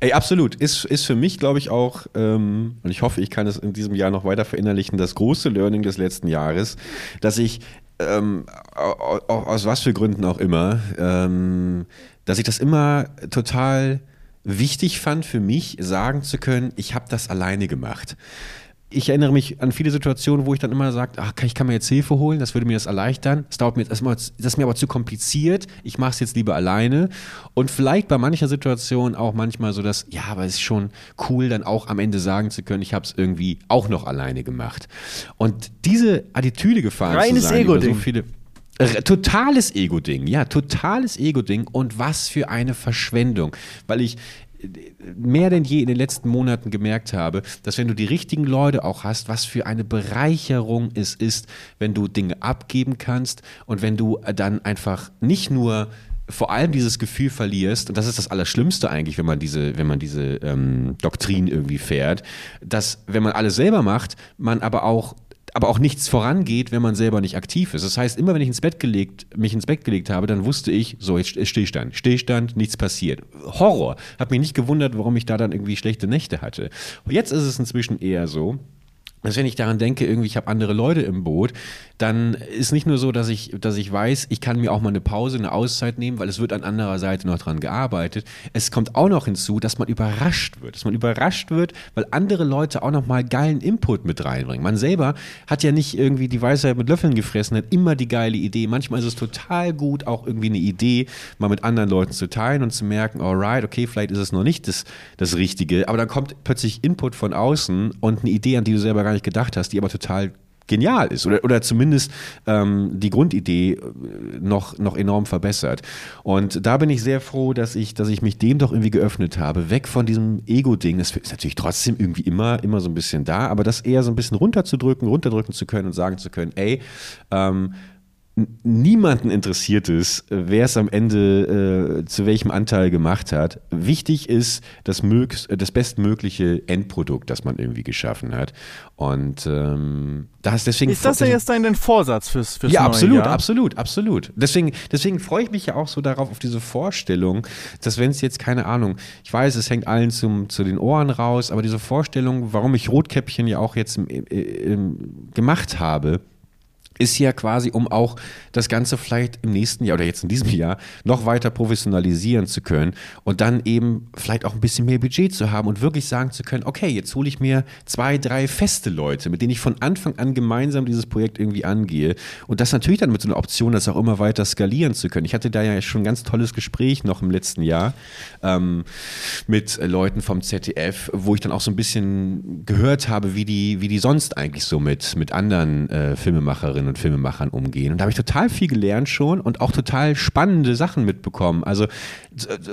S1: Ey, absolut. Ist, ist für mich, glaube ich, auch, ähm, und ich hoffe, ich kann es in diesem Jahr noch weiter verinnerlichen, das große Learning des letzten Jahres, dass ich, ähm, au- au- aus was für Gründen auch immer, ähm, dass ich das immer total wichtig fand für mich, sagen zu können, ich habe das alleine gemacht. Ich erinnere mich an viele Situationen, wo ich dann immer sage, ach, ich kann mir jetzt Hilfe holen, das würde mir das erleichtern. Das dauert mir das ist mir aber zu kompliziert. Ich mache es jetzt lieber alleine. Und vielleicht bei mancher Situation auch manchmal so, dass, ja, aber es ist schon cool, dann auch am Ende sagen zu können, ich habe es irgendwie auch noch alleine gemacht. Und diese Attitüde gefahren
S2: Reines
S1: zu sein, über so
S2: Ego-Ding.
S1: viele Totales Ego-Ding, ja, totales Ego-Ding und was für eine Verschwendung, weil ich mehr denn je in den letzten Monaten gemerkt habe, dass wenn du die richtigen Leute auch hast, was für eine Bereicherung es ist, wenn du Dinge abgeben kannst und wenn du dann einfach nicht nur vor allem dieses Gefühl verlierst, und das ist das Allerschlimmste eigentlich, wenn man diese, wenn man diese ähm, Doktrin irgendwie fährt, dass wenn man alles selber macht, man aber auch aber auch nichts vorangeht, wenn man selber nicht aktiv ist. Das heißt, immer wenn ich ins Bett gelegt, mich ins Bett gelegt habe, dann wusste ich, so, jetzt Stillstand, Stillstand, nichts passiert. Horror. Hab mich nicht gewundert, warum ich da dann irgendwie schlechte Nächte hatte. Jetzt ist es inzwischen eher so, dass wenn ich daran denke, irgendwie ich habe andere Leute im Boot, dann ist nicht nur so, dass ich, dass ich weiß, ich kann mir auch mal eine Pause, eine Auszeit nehmen, weil es wird an anderer Seite noch dran gearbeitet. Es kommt auch noch hinzu, dass man überrascht wird, dass man überrascht wird, weil andere Leute auch noch mal geilen Input mit reinbringen. Man selber hat ja nicht irgendwie die Weisheit mit Löffeln gefressen, hat immer die geile Idee. Manchmal ist es total gut, auch irgendwie eine Idee mal mit anderen Leuten zu teilen und zu merken, alright, okay, vielleicht ist es noch nicht das, das Richtige, aber dann kommt plötzlich Input von außen und eine Idee, an die du selber gar nicht gedacht hast, die aber total genial ist oder, oder zumindest ähm, die Grundidee äh, noch, noch enorm verbessert. Und da bin ich sehr froh, dass ich, dass ich mich dem doch irgendwie geöffnet habe, weg von diesem Ego-Ding. Das ist natürlich trotzdem irgendwie immer, immer so ein bisschen da, aber das eher so ein bisschen runterzudrücken, runterdrücken zu können und sagen zu können, ey, ähm, niemanden interessiert ist, wer es am Ende äh, zu welchem Anteil gemacht hat. Wichtig ist das, mögst, das bestmögliche Endprodukt, das man irgendwie geschaffen hat. Und ähm, das deswegen.
S2: Ist das ja jetzt dein Vorsatz fürs, fürs
S1: Ja,
S2: neue
S1: absolut,
S2: Jahr?
S1: absolut, absolut. Deswegen, deswegen freue ich mich ja auch so darauf, auf diese Vorstellung, dass wenn es jetzt, keine Ahnung, ich weiß, es hängt allen zum, zu den Ohren raus, aber diese Vorstellung, warum ich Rotkäppchen ja auch jetzt im, im, im, gemacht habe, ist ja quasi, um auch das Ganze vielleicht im nächsten Jahr oder jetzt in diesem Jahr noch weiter professionalisieren zu können und dann eben vielleicht auch ein bisschen mehr Budget zu haben und wirklich sagen zu können, okay, jetzt hole ich mir zwei, drei feste Leute, mit denen ich von Anfang an gemeinsam dieses Projekt irgendwie angehe und das natürlich dann mit so einer Option, das auch immer weiter skalieren zu können. Ich hatte da ja schon ein ganz tolles Gespräch noch im letzten Jahr ähm, mit Leuten vom ZDF, wo ich dann auch so ein bisschen gehört habe, wie die, wie die sonst eigentlich so mit, mit anderen äh, Filmemacherinnen und Filmemachern umgehen. Und da habe ich total viel gelernt schon und auch total spannende Sachen mitbekommen. Also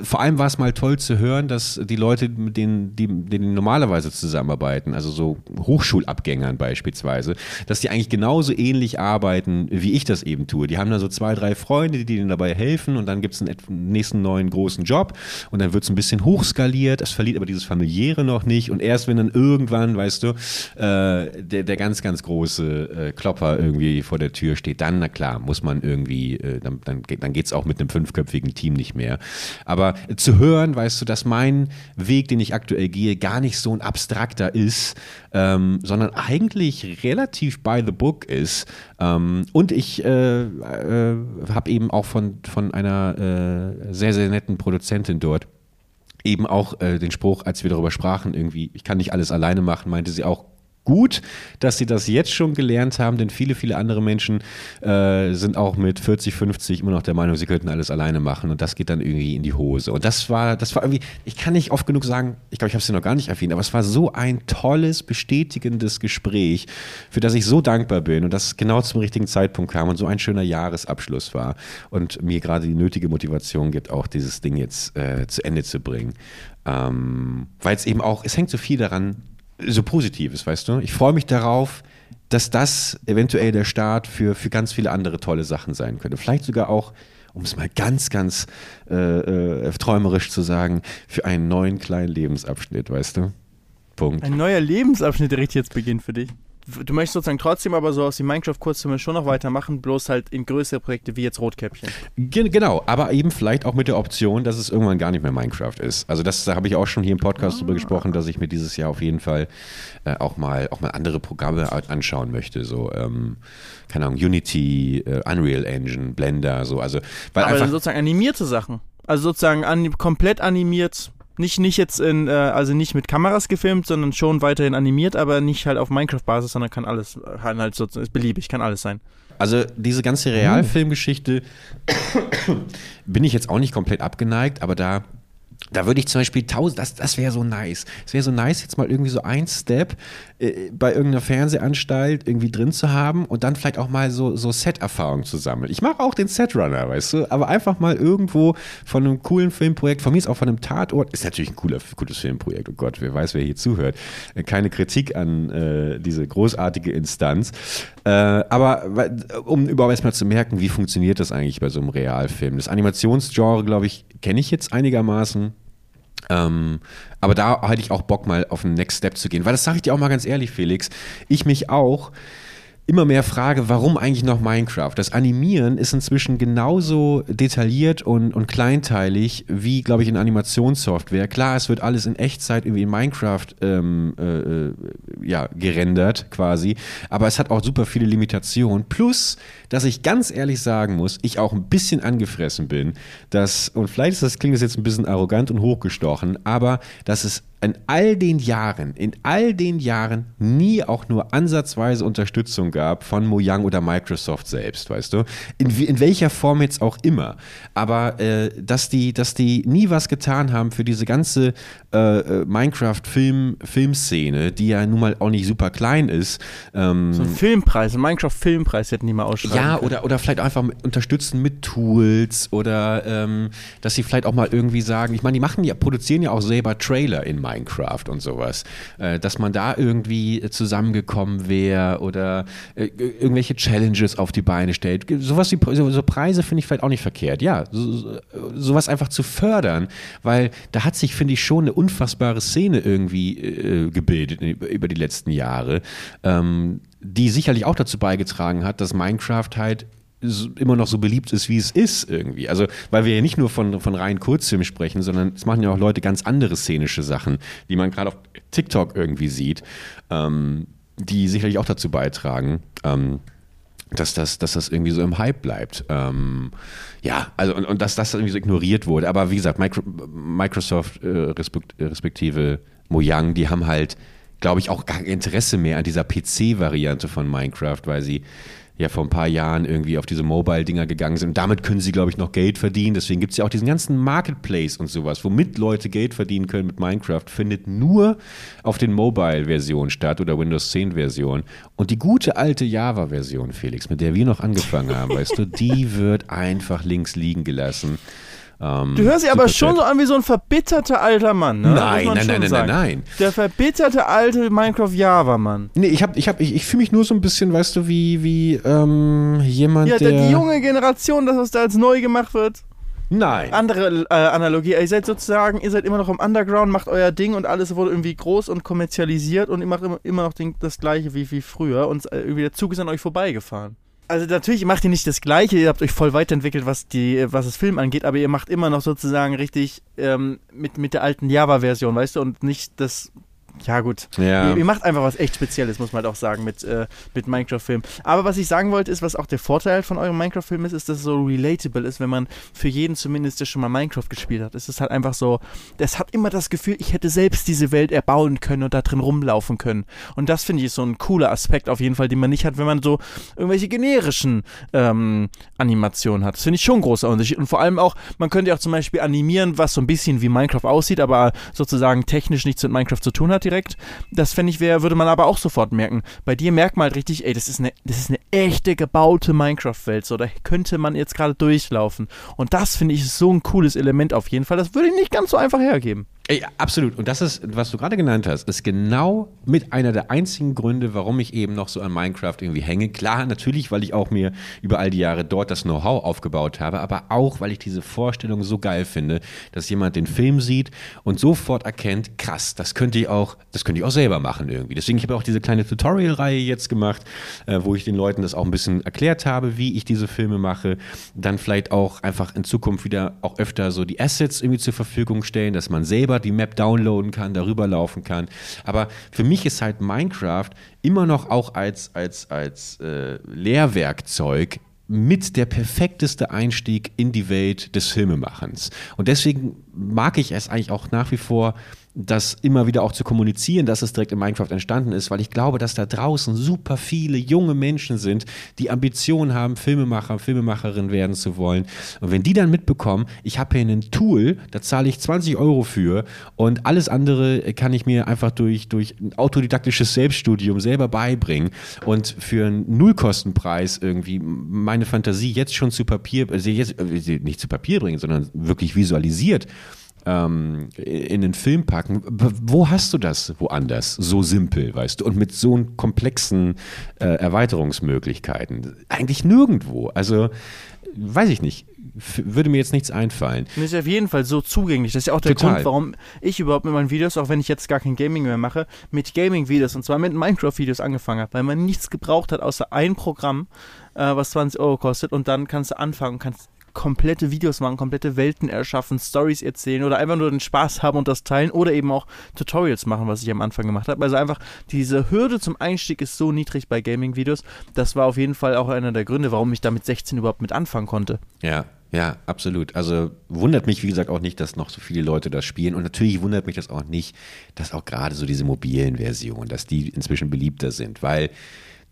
S1: vor allem war es mal toll zu hören, dass die Leute, mit denen, die, denen normalerweise zusammenarbeiten, also so Hochschulabgängern beispielsweise, dass die eigentlich genauso ähnlich arbeiten, wie ich das eben tue. Die haben da so zwei, drei Freunde, die denen dabei helfen und dann gibt es einen nächsten neuen großen Job und dann wird es ein bisschen hochskaliert. Es verliert aber dieses familiäre noch nicht und erst wenn dann irgendwann, weißt du, äh, der, der ganz, ganz große äh, Klopper irgendwie vor der Tür steht, dann, na klar, muss man irgendwie, äh, dann, dann, dann geht es auch mit einem fünfköpfigen Team nicht mehr. Aber zu hören, weißt du, dass mein Weg, den ich aktuell gehe, gar nicht so ein abstrakter ist, ähm, sondern eigentlich relativ by the book ist. Ähm, und ich äh, äh, habe eben auch von, von einer äh, sehr, sehr netten Produzentin dort eben auch äh, den Spruch, als wir darüber sprachen, irgendwie, ich kann nicht alles alleine machen, meinte sie auch, gut, dass sie das jetzt schon gelernt haben, denn viele, viele andere Menschen äh, sind auch mit 40, 50 immer noch der Meinung, sie könnten alles alleine machen und das geht dann irgendwie in die Hose. Und das war, das war irgendwie, ich kann nicht oft genug sagen, ich glaube, ich habe es dir noch gar nicht erwähnt, aber es war so ein tolles, bestätigendes Gespräch, für das ich so dankbar bin und das genau zum richtigen Zeitpunkt kam und so ein schöner Jahresabschluss war und mir gerade die nötige Motivation gibt, auch dieses Ding jetzt äh, zu Ende zu bringen. Ähm, Weil es eben auch, es hängt so viel daran, so Positives, weißt du? Ich freue mich darauf, dass das eventuell der Start für, für ganz viele andere tolle Sachen sein könnte. Vielleicht sogar auch, um es mal ganz, ganz äh, äh, träumerisch zu sagen, für einen neuen kleinen Lebensabschnitt, weißt du? Punkt.
S2: Ein neuer Lebensabschnitt, der richtig jetzt beginnt für dich. Du möchtest sozusagen trotzdem aber so aus dem Minecraft-Kurzfilme schon noch weitermachen, bloß halt in größere Projekte wie jetzt Rotkäppchen.
S1: Gen genau, aber eben vielleicht auch mit der Option, dass es irgendwann gar nicht mehr Minecraft ist. Also das da habe ich auch schon hier im Podcast drüber gesprochen, dass ich mir dieses Jahr auf jeden Fall äh, auch mal auch mal andere Programme anschauen möchte. So, ähm, keine Ahnung, Unity, äh, Unreal Engine, Blender, so. Also, weil
S2: aber
S1: einfach,
S2: sozusagen animierte Sachen. Also sozusagen an, komplett animiert. Nicht, nicht jetzt in, äh, also nicht mit Kameras gefilmt, sondern schon weiterhin animiert, aber nicht halt auf Minecraft-Basis, sondern kann alles, kann halt so, ist beliebig, kann alles sein.
S1: Also diese ganze Realfilmgeschichte (coughs) bin ich jetzt auch nicht komplett abgeneigt, aber da, da würde ich zum Beispiel tausend, das, das wäre so nice. Es wäre so nice, jetzt mal irgendwie so ein Step äh, bei irgendeiner Fernsehanstalt irgendwie drin zu haben und dann vielleicht auch mal so, so Set-Erfahrung zu sammeln. Ich mache auch den Setrunner, weißt du, aber einfach mal irgendwo von einem coolen Filmprojekt, von mir ist auch von einem Tatort, ist natürlich ein cooler, cooles Filmprojekt, oh Gott, wer weiß, wer hier zuhört. Äh, Keine Kritik an äh, diese großartige Instanz. Äh, aber um überhaupt erstmal zu merken, wie funktioniert das eigentlich bei so einem Realfilm. Das Animationsgenre, glaube ich, kenne ich jetzt einigermaßen. Ähm, aber da hätte ich auch Bock, mal auf den Next Step zu gehen. Weil das sage ich dir auch mal ganz ehrlich, Felix. Ich mich auch immer mehr frage, warum eigentlich noch Minecraft? Das Animieren ist inzwischen genauso detailliert und, und kleinteilig wie, glaube ich, in Animationssoftware. Klar, es wird alles in Echtzeit irgendwie in Minecraft ähm, äh, äh, ja, gerendert quasi, aber es hat auch super viele Limitationen. Plus, dass ich ganz ehrlich sagen muss, ich auch ein bisschen angefressen bin, dass, und vielleicht ist das, klingt das jetzt ein bisschen arrogant und hochgestochen, aber dass es in all den Jahren, in all den Jahren nie auch nur ansatzweise Unterstützung gab von Mojang oder Microsoft selbst, weißt du? In, in welcher Form jetzt auch immer. Aber äh, dass, die, dass die nie was getan haben für diese ganze äh, äh, Minecraft-Film-Filmszene, die ja nun mal auch nicht super klein ist. Ähm,
S2: So ein Filmpreis, ein Minecraft-Filmpreis hätten die mal ausschreiben
S1: ja,
S2: können.
S1: oder, oder vielleicht einfach unterstützen mit Tools oder ähm, dass sie vielleicht auch mal irgendwie sagen, ich meine, die machen ja, produzieren ja auch selber Trailer in Minecraft. Minecraft und sowas, äh, dass man da irgendwie zusammengekommen wäre oder äh, irgendwelche Challenges auf die Beine stellt. Sowas wie so, so Preise finde ich vielleicht auch nicht verkehrt. Ja, so, sowas einfach zu fördern, weil da hat sich, finde ich, schon eine unfassbare Szene irgendwie äh, gebildet über die letzten Jahre, ähm, die sicherlich auch dazu beigetragen hat, dass Minecraft halt immer noch so beliebt ist, wie es ist irgendwie. Also, weil wir ja nicht nur von, von rein Kurzfilmen sprechen, sondern es machen ja auch Leute ganz andere szenische Sachen, die man gerade auf TikTok irgendwie sieht, ähm, die sicherlich auch dazu beitragen, ähm, dass das, dass das irgendwie so im Hype bleibt. Ähm, ja, also und, und dass das irgendwie so ignoriert wurde. Aber wie gesagt, Micro, Microsoft äh, respekt, respektive Mojang, die haben halt, glaube ich, auch gar kein Interesse mehr an dieser PC-Variante von Minecraft, weil sie ja vor ein paar Jahren irgendwie auf diese Mobile-Dinger gegangen sind. Und damit können sie, glaube ich, noch Geld verdienen. Deswegen gibt es ja auch diesen ganzen Marketplace und sowas, womit Leute Geld verdienen können mit Minecraft, findet nur auf den Mobile-Versionen statt oder Windows 10-Version. Und die gute alte Java-Version, Felix, mit der wir noch angefangen haben, weißt du, die (laughs) wird einfach links liegen gelassen.
S2: Ähm, du hörst dich aber schon so an wie so ein verbitterter alter Mann, ne?
S1: Nein, nein, nein, nein, nein, nein.
S2: Der verbitterte alte Minecraft-Java-Mann.
S1: Nee, ich, ich, ich, ich fühle mich nur so ein bisschen, weißt du, wie, wie ähm, jemand, ja, der...
S2: Ja, die junge Generation, das, was da als neu gemacht wird.
S1: Nein.
S2: Andere äh, Analogie. Ihr seid sozusagen, ihr seid immer noch im Underground, macht euer Ding und alles wurde irgendwie groß und kommerzialisiert und ihr macht immer, immer noch den, das Gleiche wie, wie früher und äh, irgendwie der Zug ist an euch vorbeigefahren. Also natürlich macht ihr nicht das Gleiche, ihr habt euch voll weiterentwickelt, was, die, was das Film angeht, aber ihr macht immer noch sozusagen richtig ähm, mit, mit der alten Java-Version, weißt du, und nicht das ja, gut. Ja. Ihr, macht einfach was echt Spezielles, muss man halt auch sagen, mit, äh, mit Minecraft-Film. Aber was ich sagen wollte, ist, was auch der Vorteil von eurem Minecraft-Film ist, ist, dass es so relatable ist, wenn man für jeden zumindest, der schon mal Minecraft gespielt hat. Es ist halt einfach so, das hat immer das Gefühl, ich hätte selbst diese Welt erbauen können und da drin rumlaufen können. Und das finde ich so ein cooler Aspekt auf jeden Fall, den man nicht hat, wenn man so irgendwelche generischen ähm, Animationen hat. Das finde ich schon ein großer Unterschied. Und vor allem auch, man könnte ja auch zum Beispiel animieren, was so ein bisschen wie Minecraft aussieht, aber sozusagen technisch nichts mit Minecraft zu tun hat direkt. Das fände ich, wär, würde man aber auch sofort merken. Bei dir merkt man halt richtig, ey, das ist eine, das ist eine echte gebaute Minecraft-Welt. So, da könnte man jetzt gerade durchlaufen. Und das finde ich so ein cooles Element auf jeden Fall. Das würde ich nicht ganz so einfach hergeben.
S1: Ey, absolut. Und das ist, was du gerade genannt hast, ist genau mit einer der einzigen Gründe, warum ich eben noch so an Minecraft irgendwie hänge. Klar, natürlich, weil ich auch mir über all die Jahre dort das Know-how aufgebaut habe, aber auch, weil ich diese Vorstellung so geil finde, dass jemand den Film sieht und sofort erkennt, krass, das könnte ich auch, das könnte ich auch selber machen irgendwie. Deswegen habe ich auch diese kleine Tutorial-Reihe jetzt gemacht, äh, wo ich den Leuten das auch ein bisschen erklärt habe, wie ich diese Filme mache. Dann vielleicht auch einfach in Zukunft wieder auch öfter so die Assets irgendwie zur Verfügung stellen, dass man selber selber die Map downloaden kann, darüber laufen kann. Aber für mich ist halt Minecraft immer noch auch als, als, als äh, Lehrwerkzeug mit der perfekteste Einstieg in die Welt des Filmemachens. Und deswegen mag ich es eigentlich auch nach wie vor das immer wieder auch zu kommunizieren, dass es direkt in Minecraft entstanden ist, weil ich glaube, dass da draußen super viele junge Menschen sind, die Ambitionen haben, Filmemacher, Filmemacherin werden zu wollen. Und wenn die dann mitbekommen, ich habe hier ein Tool, da zahle ich 20 Euro für und alles andere kann ich mir einfach durch, durch ein autodidaktisches Selbststudium selber beibringen und für einen Nullkostenpreis irgendwie meine Fantasie jetzt schon zu Papier, also jetzt, äh, nicht zu Papier bringen, sondern wirklich visualisiert ähm, in den Film packen. Wo hast du das woanders? So simpel, weißt du, und mit so komplexen äh, Erweiterungsmöglichkeiten. Eigentlich nirgendwo. Also, weiß ich nicht würde mir jetzt nichts einfallen.
S2: Das ist auf jeden Fall so zugänglich. Das ist ja auch der Total. Grund, warum ich überhaupt mit meinen Videos, auch wenn ich jetzt gar kein Gaming mehr mache, mit Gaming-Videos und zwar mit Minecraft-Videos angefangen habe, weil man nichts gebraucht hat außer ein Programm, äh, was 20 Euro kostet und dann kannst du anfangen und kannst komplette Videos machen, komplette Welten erschaffen, Stories erzählen oder einfach nur den Spaß haben und das teilen oder eben auch Tutorials machen, was ich am Anfang gemacht habe. Also einfach diese Hürde zum Einstieg ist so niedrig bei Gaming-Videos. Das war auf jeden Fall auch einer der Gründe, warum ich da mit 16 überhaupt mit anfangen konnte.
S1: Ja, ja, absolut. Also wundert mich, wie gesagt, auch nicht, dass noch so viele Leute das spielen. Und natürlich wundert mich das auch nicht, dass auch gerade so diese mobilen Versionen, dass die inzwischen beliebter sind, weil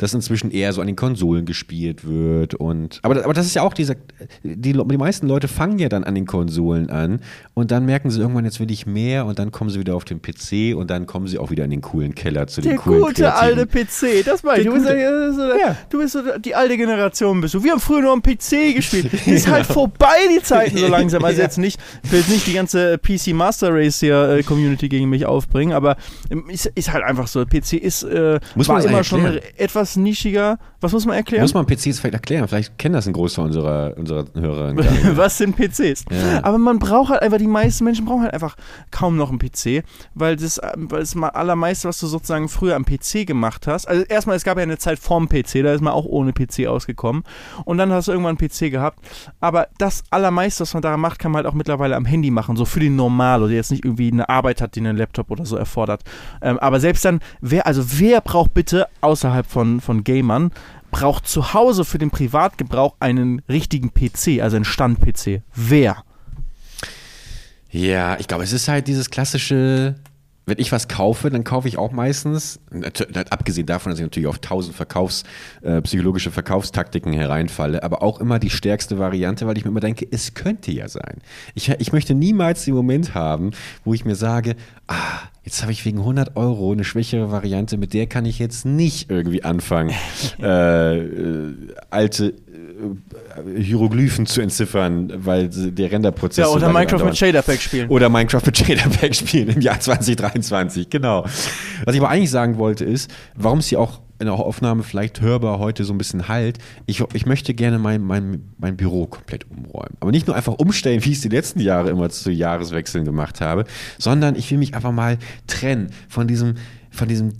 S1: dass inzwischen eher so an den Konsolen gespielt wird und aber, aber das ist ja auch dieser die, die meisten Leute fangen ja dann an den Konsolen an und dann merken sie irgendwann jetzt will ich mehr und dann kommen sie wieder auf den PC und dann kommen sie auch wieder in den coolen Keller zu
S2: der
S1: den coolen
S2: gute
S1: kreativen-
S2: alte PC, das war ich. Du bist,
S1: gute-
S2: ja, so,
S1: Ja.
S2: du bist so die alte Generation bist du. Wir haben früher nur am PC gespielt. (laughs) Ist halt vorbei die Zeiten so (laughs) langsam. Also
S1: Ja.
S2: jetzt nicht, ich will jetzt nicht die ganze PC Master Race hier äh, Community gegen mich aufbringen, aber ähm, ist, ist halt einfach so. PC ist äh,
S1: Muss
S2: war immer
S1: eigentlich
S2: schon
S1: erklären?
S2: Etwas nischiger. Was muss man erklären?
S1: Muss man PCs vielleicht erklären? Vielleicht kennen das ein Großteil unserer, unserer Hörer. (laughs)
S2: Was sind PCs?
S1: Ja.
S2: Aber man braucht halt einfach, die meisten Menschen brauchen halt einfach kaum noch einen PC, weil das, weil das allermeiste, was du sozusagen früher am PC gemacht hast, also erstmal, es gab ja eine Zeit vorm PC, da ist man auch ohne PC ausgekommen und dann hast du irgendwann einen PC gehabt, aber das allermeiste, was man da macht, kann man halt auch mittlerweile am Handy machen, so für den Normalo, der jetzt nicht irgendwie eine Arbeit hat, die einen Laptop oder so erfordert. Ähm, aber selbst dann, wer, also wer braucht bitte außerhalb von, von Gamern, braucht zu Hause für den Privatgebrauch einen richtigen PC, also einen Stand-PC. Wer?
S1: Ja, ich glaube, es ist halt dieses klassische, wenn ich was kaufe, dann kaufe ich auch meistens, abgesehen davon, dass ich natürlich auf tausend Verkaufs, äh, psychologische Verkaufstaktiken hereinfalle, aber auch immer die stärkste Variante, weil ich mir immer denke, es könnte ja sein. Ich, ich möchte niemals den Moment haben, wo ich mir sage, ah, jetzt habe ich wegen 100 Euro eine schwächere Variante, mit der kann ich jetzt nicht irgendwie anfangen, (laughs) äh, äh, alte äh, Hieroglyphen zu entziffern, weil der Renderprozess
S2: Ja, oder Minecraft
S1: andauert.
S2: mit Shader-Pack spielen.
S1: Oder Minecraft mit Shader-Pack spielen im Jahr (laughs) 2023, genau. Was ich aber eigentlich sagen wollte ist, warum es hier auch in der Aufnahme vielleicht hörbar heute so ein bisschen halt, ich, ich möchte gerne mein, mein, mein Büro komplett umräumen. Aber nicht nur einfach umstellen, wie ich es die letzten Jahre immer zu Jahreswechseln gemacht habe, sondern ich will mich einfach mal trennen von diesem, von diesem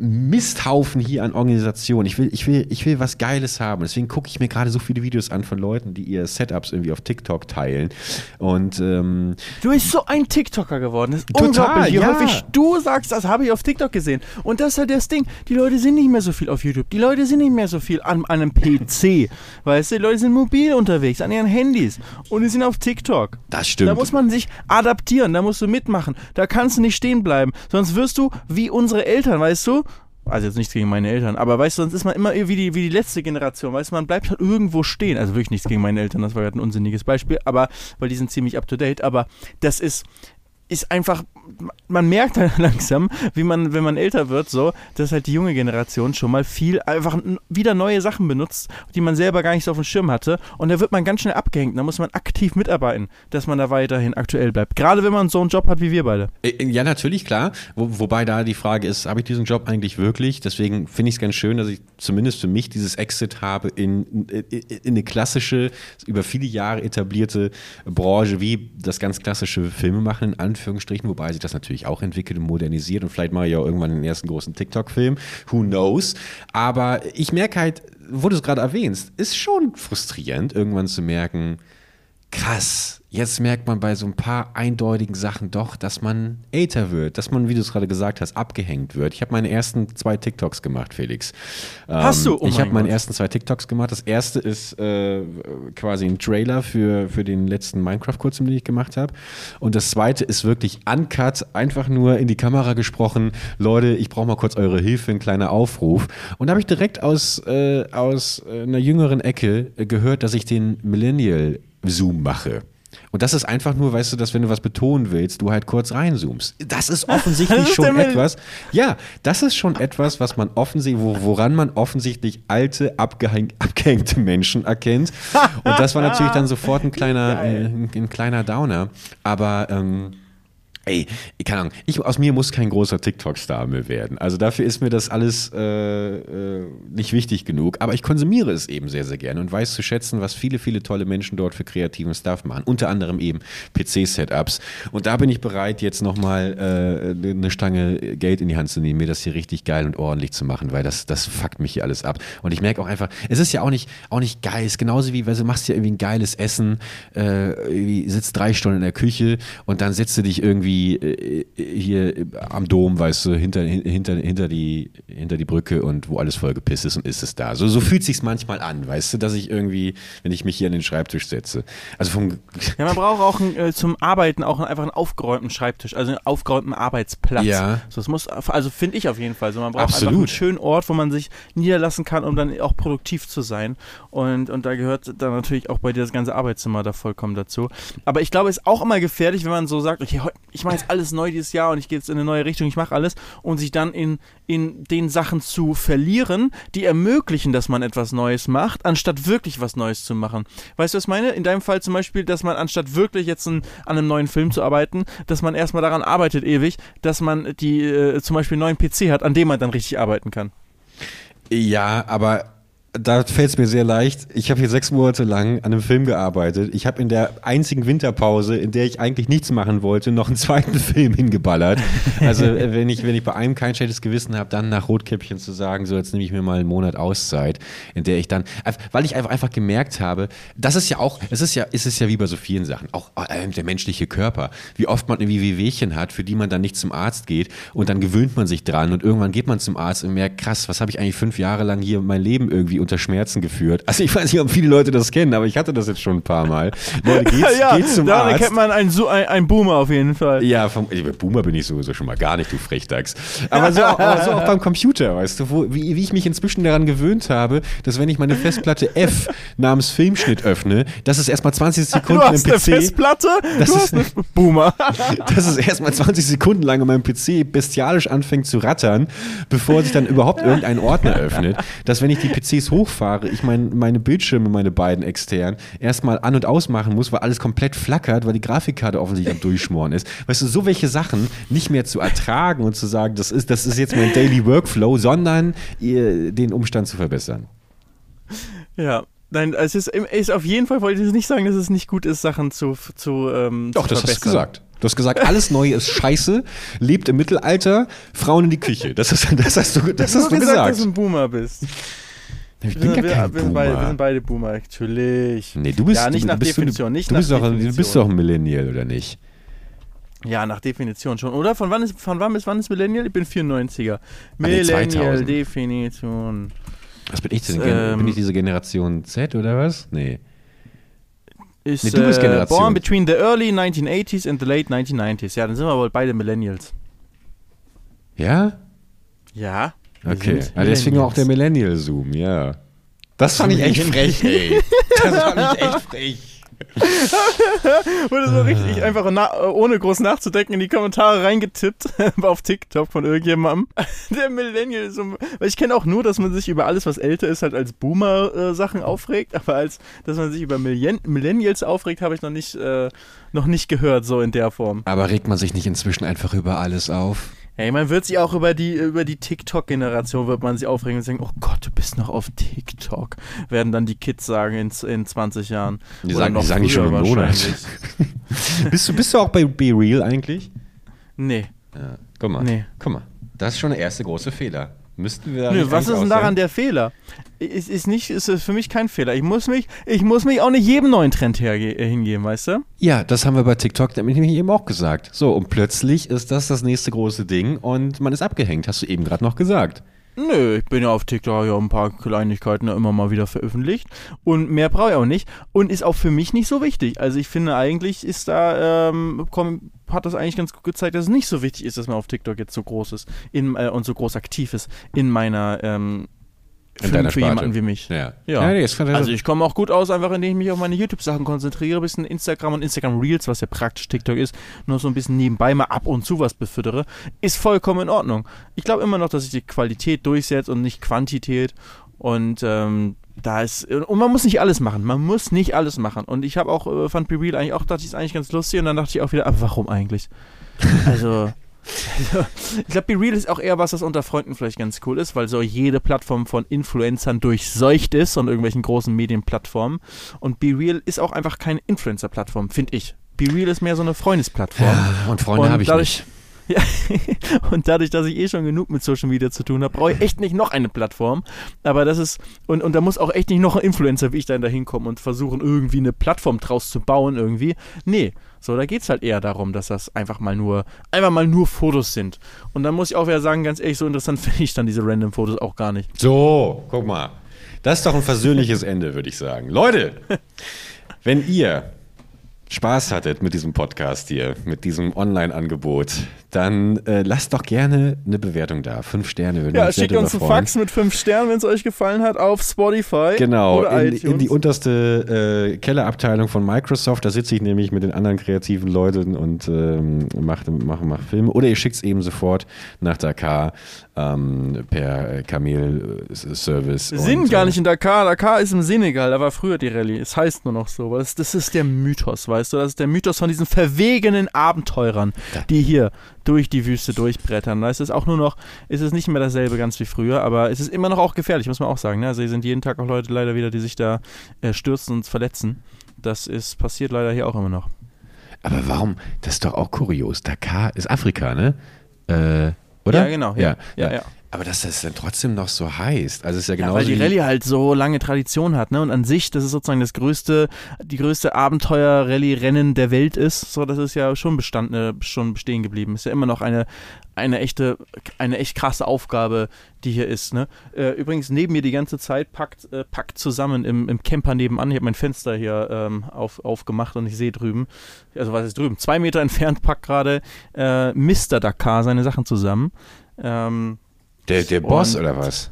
S1: Misthaufen hier an Organisation. Ich will, ich will, ich will was Geiles haben. Deswegen gucke ich mir gerade so viele Videos an von Leuten, die ihr Setups irgendwie auf TikTok teilen. Und ähm,
S2: Du bist so ein TikToker geworden. Das ist
S1: Total,
S2: unglaublich, wie
S1: ja.
S2: häufig du sagst, das habe ich auf TikTok gesehen. Und das ist halt das Ding. Die Leute sind nicht mehr so viel auf YouTube. Die Leute sind nicht mehr so viel an, an einem PC. (laughs) weißt du, die Leute sind mobil unterwegs, an ihren Handys. Und die sind auf TikTok.
S1: das stimmt.
S2: Da muss man sich adaptieren, da musst du mitmachen. Da kannst du nicht stehen bleiben. Sonst wirst du wie unsere Eltern, weißt du? Also jetzt nichts gegen meine Eltern, aber weißt du, sonst ist man immer wie die, wie die letzte Generation, weißt du, man bleibt halt irgendwo stehen. Also wirklich nichts gegen meine Eltern, das war gerade ein unsinniges Beispiel, aber, weil die sind ziemlich up to date, aber das ist, ist einfach, man merkt halt (laughs) langsam, wie man, wenn man älter wird, so, dass halt die junge Generation schon mal viel einfach wieder neue Sachen benutzt, die man selber gar nicht so auf dem Schirm hatte. Und da wird man ganz schnell abgehängt. Da muss man aktiv mitarbeiten, dass man da weiterhin aktuell bleibt. Gerade wenn man so einen Job hat wie wir beide.
S1: Äh, Ja, natürlich, klar. Wo, wobei da die Frage ist, habe ich diesen Job eigentlich wirklich? Deswegen finde ich es ganz schön, dass ich zumindest für mich dieses Exit habe in, in, in eine klassische, über viele Jahre etablierte Branche wie das ganz klassische Filmemachen in Anführungsstrichen, wobei sich das natürlich auch entwickelt und modernisiert und vielleicht mache ich auch irgendwann den ersten großen TikTok-Film. Who knows? Aber ich merke halt, wo du es gerade erwähnst, ist schon frustrierend, irgendwann zu merken, krass, jetzt merkt man bei so ein paar eindeutigen Sachen doch, dass man älter wird, dass man, wie du es gerade gesagt hast, abgehängt wird. Ich habe meine ersten zwei TikToks gemacht, Felix.
S2: Hast
S1: Ähm,
S2: du? Oh
S1: ich
S2: mein
S1: habe meine ersten zwei TikToks gemacht. Das erste ist äh, quasi ein Trailer für, für den letzten Minecraft-Kurzfilm, den ich gemacht habe. Und das zweite ist wirklich uncut, einfach nur in die Kamera gesprochen. Leute, ich brauche mal kurz eure Hilfe, ein kleiner Aufruf. Und da habe ich direkt aus, äh, aus äh, einer jüngeren Ecke äh, gehört, dass ich den Millennial Zoom mache. Und das ist einfach nur, weißt du, dass wenn du was betonen willst, du halt kurz reinzoomst. Das ist (laughs) offensichtlich
S2: Das ist
S1: schon etwas. Ja, das ist schon etwas, was man offensichtlich, wo, woran man offensichtlich alte, abgehäng, abgehängte Menschen erkennt. Und das war natürlich dann sofort ein kleiner, (laughs) ein, ein kleiner Downer. Aber ähm, Ey, keine Ahnung, ich, aus mir muss kein großer TikTok-Star mehr werden. Also dafür ist mir das alles äh, äh, nicht wichtig genug. Aber ich konsumiere es eben sehr, sehr gerne und weiß zu schätzen, was viele, viele tolle Menschen dort für kreativen Stuff machen. Unter anderem eben PC-Setups. Und da bin ich bereit, jetzt nochmal äh, eine Stange Geld in die Hand zu nehmen, mir das hier richtig geil und ordentlich zu machen, weil das, das fuckt mich hier alles ab. Und ich merke auch einfach, es ist ja auch nicht, auch nicht geil. Es ist genauso wie, weil du machst ja irgendwie ein geiles Essen, äh, sitzt drei Stunden in der Küche und dann setzt du dich irgendwie wie äh, hier am Dom, weißt du, hinter, hinter, hinter, die, hinter die Brücke und wo alles voll gepisst ist und ist es da. So, so fühlt sich's manchmal an, weißt du, dass ich irgendwie, wenn ich mich hier an den Schreibtisch setze. Also vom
S2: Ja, man braucht auch ein, äh, zum Arbeiten auch einfach einen aufgeräumten Schreibtisch, also einen aufgeräumten Arbeitsplatz.
S1: Ja.
S2: So, das muss, also finde ich auf jeden Fall. So, man braucht einfach
S1: Absolut.
S2: einen schönen Ort, wo man sich niederlassen kann, um dann auch produktiv zu sein. Und, und da gehört dann natürlich auch bei dir das ganze Arbeitszimmer da vollkommen dazu. Aber ich glaube, es ist auch immer gefährlich, wenn man so sagt, okay, heu- ich mache jetzt alles neu dieses Jahr und ich gehe jetzt in eine neue Richtung, ich mache alles und sich dann in, in den Sachen zu verlieren, die ermöglichen, dass man etwas Neues macht, anstatt wirklich was Neues zu machen. Weißt du, was ich meine? In deinem Fall zum Beispiel, dass man anstatt wirklich jetzt ein, an einem neuen Film zu arbeiten, dass man erstmal daran arbeitet ewig, dass man die äh, zum Beispiel einen neuen PC hat, an dem man dann richtig arbeiten kann.
S1: Ja, aber da fällt es mir sehr leicht. Ich habe hier sechs Monate lang an einem Film gearbeitet. Ich habe in der einzigen Winterpause, in der ich eigentlich nichts machen wollte, noch einen zweiten (laughs) Film hingeballert. Also äh, wenn ich, wenn ich bei einem kein schlechtes Gewissen habe, dann nach Rotkäppchen zu sagen, so jetzt nehme ich mir mal einen Monat Auszeit, in der ich dann, weil ich einfach, einfach gemerkt habe, das ist ja auch, es ist ja, es ja wie bei so vielen Sachen, auch äh, der menschliche Körper, wie oft man irgendwie Wehwehchen hat, für die man dann nicht zum Arzt geht und dann gewöhnt man sich dran und irgendwann geht man zum Arzt und merkt, krass, was habe ich eigentlich fünf Jahre lang hier mein Leben irgendwie unter Schmerzen geführt. Also ich weiß nicht, ob viele Leute das kennen, aber ich hatte das jetzt schon ein paar Mal. Leute, (laughs) geht's, geht's zum Arzt.
S2: erkennt man einen, ein, einen Boomer auf jeden Fall.
S1: Ja, vom Boomer bin ich sowieso schon mal gar nicht, du Frechdachs. Aber so, (laughs) auch, aber so auch beim Computer, weißt du, wo, wie, wie ich mich inzwischen daran gewöhnt habe, dass wenn ich meine Festplatte (laughs) F namens Filmschnitt öffne, dass es erstmal 20
S2: Du
S1: Sekunden im
S2: hast eine
S1: PC,
S2: Festplatte,
S1: Das ist-
S2: eine Boomer.
S1: dass es erstmal 20 Sekunden lang an meinem PC bestialisch anfängt zu rattern, bevor sich dann überhaupt irgendein Ordner öffnet. Dass wenn ich die PCs hochfahre, ich mein, meine Bildschirme, meine beiden externen, erstmal an- und ausmachen muss, weil alles komplett flackert, weil die Grafikkarte offensichtlich am Durchschmoren ist. Weißt du, so welche Sachen nicht mehr zu ertragen und zu sagen, das ist, das ist jetzt mein Daily Workflow, sondern ihr, den Umstand zu verbessern.
S2: Ja. Nein, es ist, ist auf jeden Fall, wollte ich nicht sagen, dass es nicht gut ist, Sachen zu, zu ähm,
S1: Doch,
S2: zu
S1: das hast du gesagt. Du hast gesagt, alles Neue ist scheiße, lebt im Mittelalter, Frauen in die Küche. Das, ist, das hast du, das hast du
S2: gesagt,
S1: gesagt.
S2: dass du ein Boomer bist.
S1: Ich
S2: Wir
S1: bin
S2: sind,
S1: gar kein
S2: wir, sind beide, wir
S1: Boomer.
S2: sind beide Boomer, natürlich.
S1: Nee, du bist,
S2: Ja, nicht
S1: du,
S2: nach
S1: bist,
S2: Definition,
S1: Du,
S2: nicht
S1: du, bist
S2: nach
S1: doch, du bist
S2: Definition.
S1: doch ein Millennial, oder nicht?
S2: Ja, nach Definition schon. Oder? Von wann ist, von wann bis wann ist Millennial? Ich bin 94er.
S1: nee,
S2: Millennial
S1: 2000.
S2: Definition.
S1: Was bin ich denn?
S2: Ähm,
S1: bin ich diese Generation Z oder was? Nee.
S2: Ist
S1: Nee, du bist
S2: äh,
S1: Generation.
S2: born between the early 1980s and the late 1990s. Ja, dann sind wir wohl beide Millennials.
S1: Ja?
S2: Ja.
S1: Okay. Ja, deswegen auch der
S2: Millennials.
S1: Millennial-Zoom, ja. Das fand ich echt frech, ey. Das fand ich echt frech. (laughs)
S2: Wurde so richtig einfach na, ohne groß nachzudenken in die Kommentare reingetippt (laughs) auf TikTok von irgendjemandem. (laughs) Der Millennial so, weil ich kenne auch nur, dass man sich über alles, was älter ist, halt als Boomer-Sachen aufregt, aber als, dass man sich über Millen Millennials aufregt, habe ich noch nicht, äh, noch nicht gehört, so in der Form.
S1: Aber regt man sich nicht inzwischen einfach über alles auf?
S2: Hey, man wird sich auch über die, über die TikTok-Generation wird man sich aufregen und sagen, oh Gott, du bist noch auf TikTok. Werden dann die Kids sagen in, in 20 Jahren.
S1: Die
S2: Oder
S1: sagen,
S2: noch
S1: die sagen schon
S2: früher
S1: im Monat.
S2: wahrscheinlich. (laughs)
S1: bist, du, bist du auch bei Be Real eigentlich?
S2: Nee.
S1: Ja. Guck mal.
S2: Nee.
S1: Guck mal. Das ist schon der erste große Fehler. Müssten wir da
S2: Nö,
S1: nicht
S2: was ist denn daran der Fehler? Ist, ist, nicht, ist für mich kein Fehler. Ich muss mich, ich muss mich auch nicht jedem neuen Trend äh, hingeben, weißt du?
S1: Ja, das haben wir bei TikTok nämlich eben auch gesagt. So, und plötzlich ist das das nächste große Ding und man ist abgehängt, hast du eben gerade noch gesagt.
S2: Nö, ich bin ja auf TikTok ja ein paar Kleinigkeiten immer mal wieder veröffentlicht und mehr brauche ich auch nicht und ist auch für mich nicht so wichtig. Also ich finde eigentlich ist da ähm, komm, hat das eigentlich ganz gut gezeigt, dass es nicht so wichtig ist, dass man auf TikTok jetzt so groß ist in, äh, und so groß aktiv ist in meiner ähm,
S1: In
S2: für,
S1: deiner
S2: für
S1: Sparte.
S2: jemanden wie mich.
S1: Ja.
S2: Ja.
S1: nee, ist
S2: Also ich komme auch gut aus, einfach indem ich mich auf meine YouTube-Sachen konzentriere, ein bisschen Instagram und Instagram Reels, was ja praktisch TikTok ist, nur so ein bisschen nebenbei mal ab und zu was befüttere, ist vollkommen in Ordnung. Ich glaube immer noch, dass sich die Qualität durchsetzt und nicht Quantität. Und ähm, da ist und man muss nicht alles machen. Man muss nicht alles machen. Und ich habe auch äh, fand Be Real eigentlich auch dachte ich es eigentlich ganz lustig und dann dachte ich auch wieder, aber warum eigentlich? Also also, ich glaube, Be Real ist auch eher was, das unter Freunden vielleicht ganz cool ist, weil so jede Plattform von Influencern durchseucht ist und irgendwelchen großen Medienplattformen. Und Be Real ist auch einfach keine Influencer-Plattform, finde ich. Be Real ist mehr so eine Freundesplattform.
S1: Ja, und Freunde
S2: Und
S1: habe ich
S2: dadurch-
S1: nicht. (laughs)
S2: Ja, und dadurch, dass ich eh schon genug mit Social Media zu tun habe, brauche ich echt nicht noch eine Plattform. Aber das ist, und, und da muss auch echt nicht noch ein Influencer wie ich dann da hinkommen und versuchen, irgendwie eine Plattform draus zu bauen, irgendwie. Nee. So, da geht es halt eher darum, dass das einfach mal nur, einfach mal nur Fotos sind. Und dann muss ich auch wieder sagen, ganz ehrlich, so interessant (laughs) finde ich dann diese random Fotos auch gar nicht.
S1: So, guck mal. Das ist doch ein versöhnliches Ende, würde ich sagen. Leute, (laughs) wenn ihr Spaß hattet mit diesem Podcast hier, mit diesem Online-Angebot, dann äh, lasst doch gerne eine Bewertung da. Fünf Sterne würden
S2: Ja,
S1: uns sehr
S2: schickt uns einen. Fax mit fünf Sternen, wenn es euch gefallen hat, auf Spotify.
S1: Genau,
S2: oder
S1: in, in die unterste äh, Kellerabteilung von Microsoft. Da sitze ich nämlich mit den anderen kreativen Leuten und ähm, mache mach, mach Filme. Oder ihr schickt es eben sofort nach Dakar ähm, per Kamel-Service.
S2: sind
S1: Und,
S2: gar
S1: äh,
S2: nicht in Dakar. Dakar ist im Senegal. Da war früher die Rallye. Es heißt nur noch so. Das, das ist der Mythos, weißt du? Das ist der Mythos von diesen verwegenen Abenteurern, die hier durch die Wüste durchbrettern. Da ist es auch nur noch, ist es nicht mehr dasselbe ganz wie früher, aber es ist immer noch auch gefährlich, muss man auch sagen. Ne? Also hier sind jeden Tag auch Leute leider wieder, die sich da äh, stürzen und verletzen. Das ist passiert leider hier auch immer noch.
S1: Aber warum? Das ist doch auch kurios. Dakar ist Afrika, ne? Äh, oder?
S2: Ja, genau, ja. Ja, ja.
S1: Aber dass das dann trotzdem noch so heißt. Also ist ja
S2: Ja,
S1: genauso
S2: weil die Rallye halt so lange Tradition hat, ne? Und an sich, das ist sozusagen das größte, die größte Abenteuer-Rallye-Rennen der Welt ist. So, das ist ja schon Bestand, äh, schon bestehen geblieben. Ist ja immer noch eine, eine echte, eine echt krasse Aufgabe, die hier ist, ne? Äh, übrigens, neben mir die ganze Zeit packt, äh, packt zusammen im, im Camper nebenan. Ich habe mein Fenster hier ähm, auf, aufgemacht und ich sehe drüben, also was ist drüben? Zwei Meter entfernt packt gerade äh, Mr. Dakar seine Sachen zusammen. Ähm,
S1: der, der Boss
S2: Und-
S1: oder was?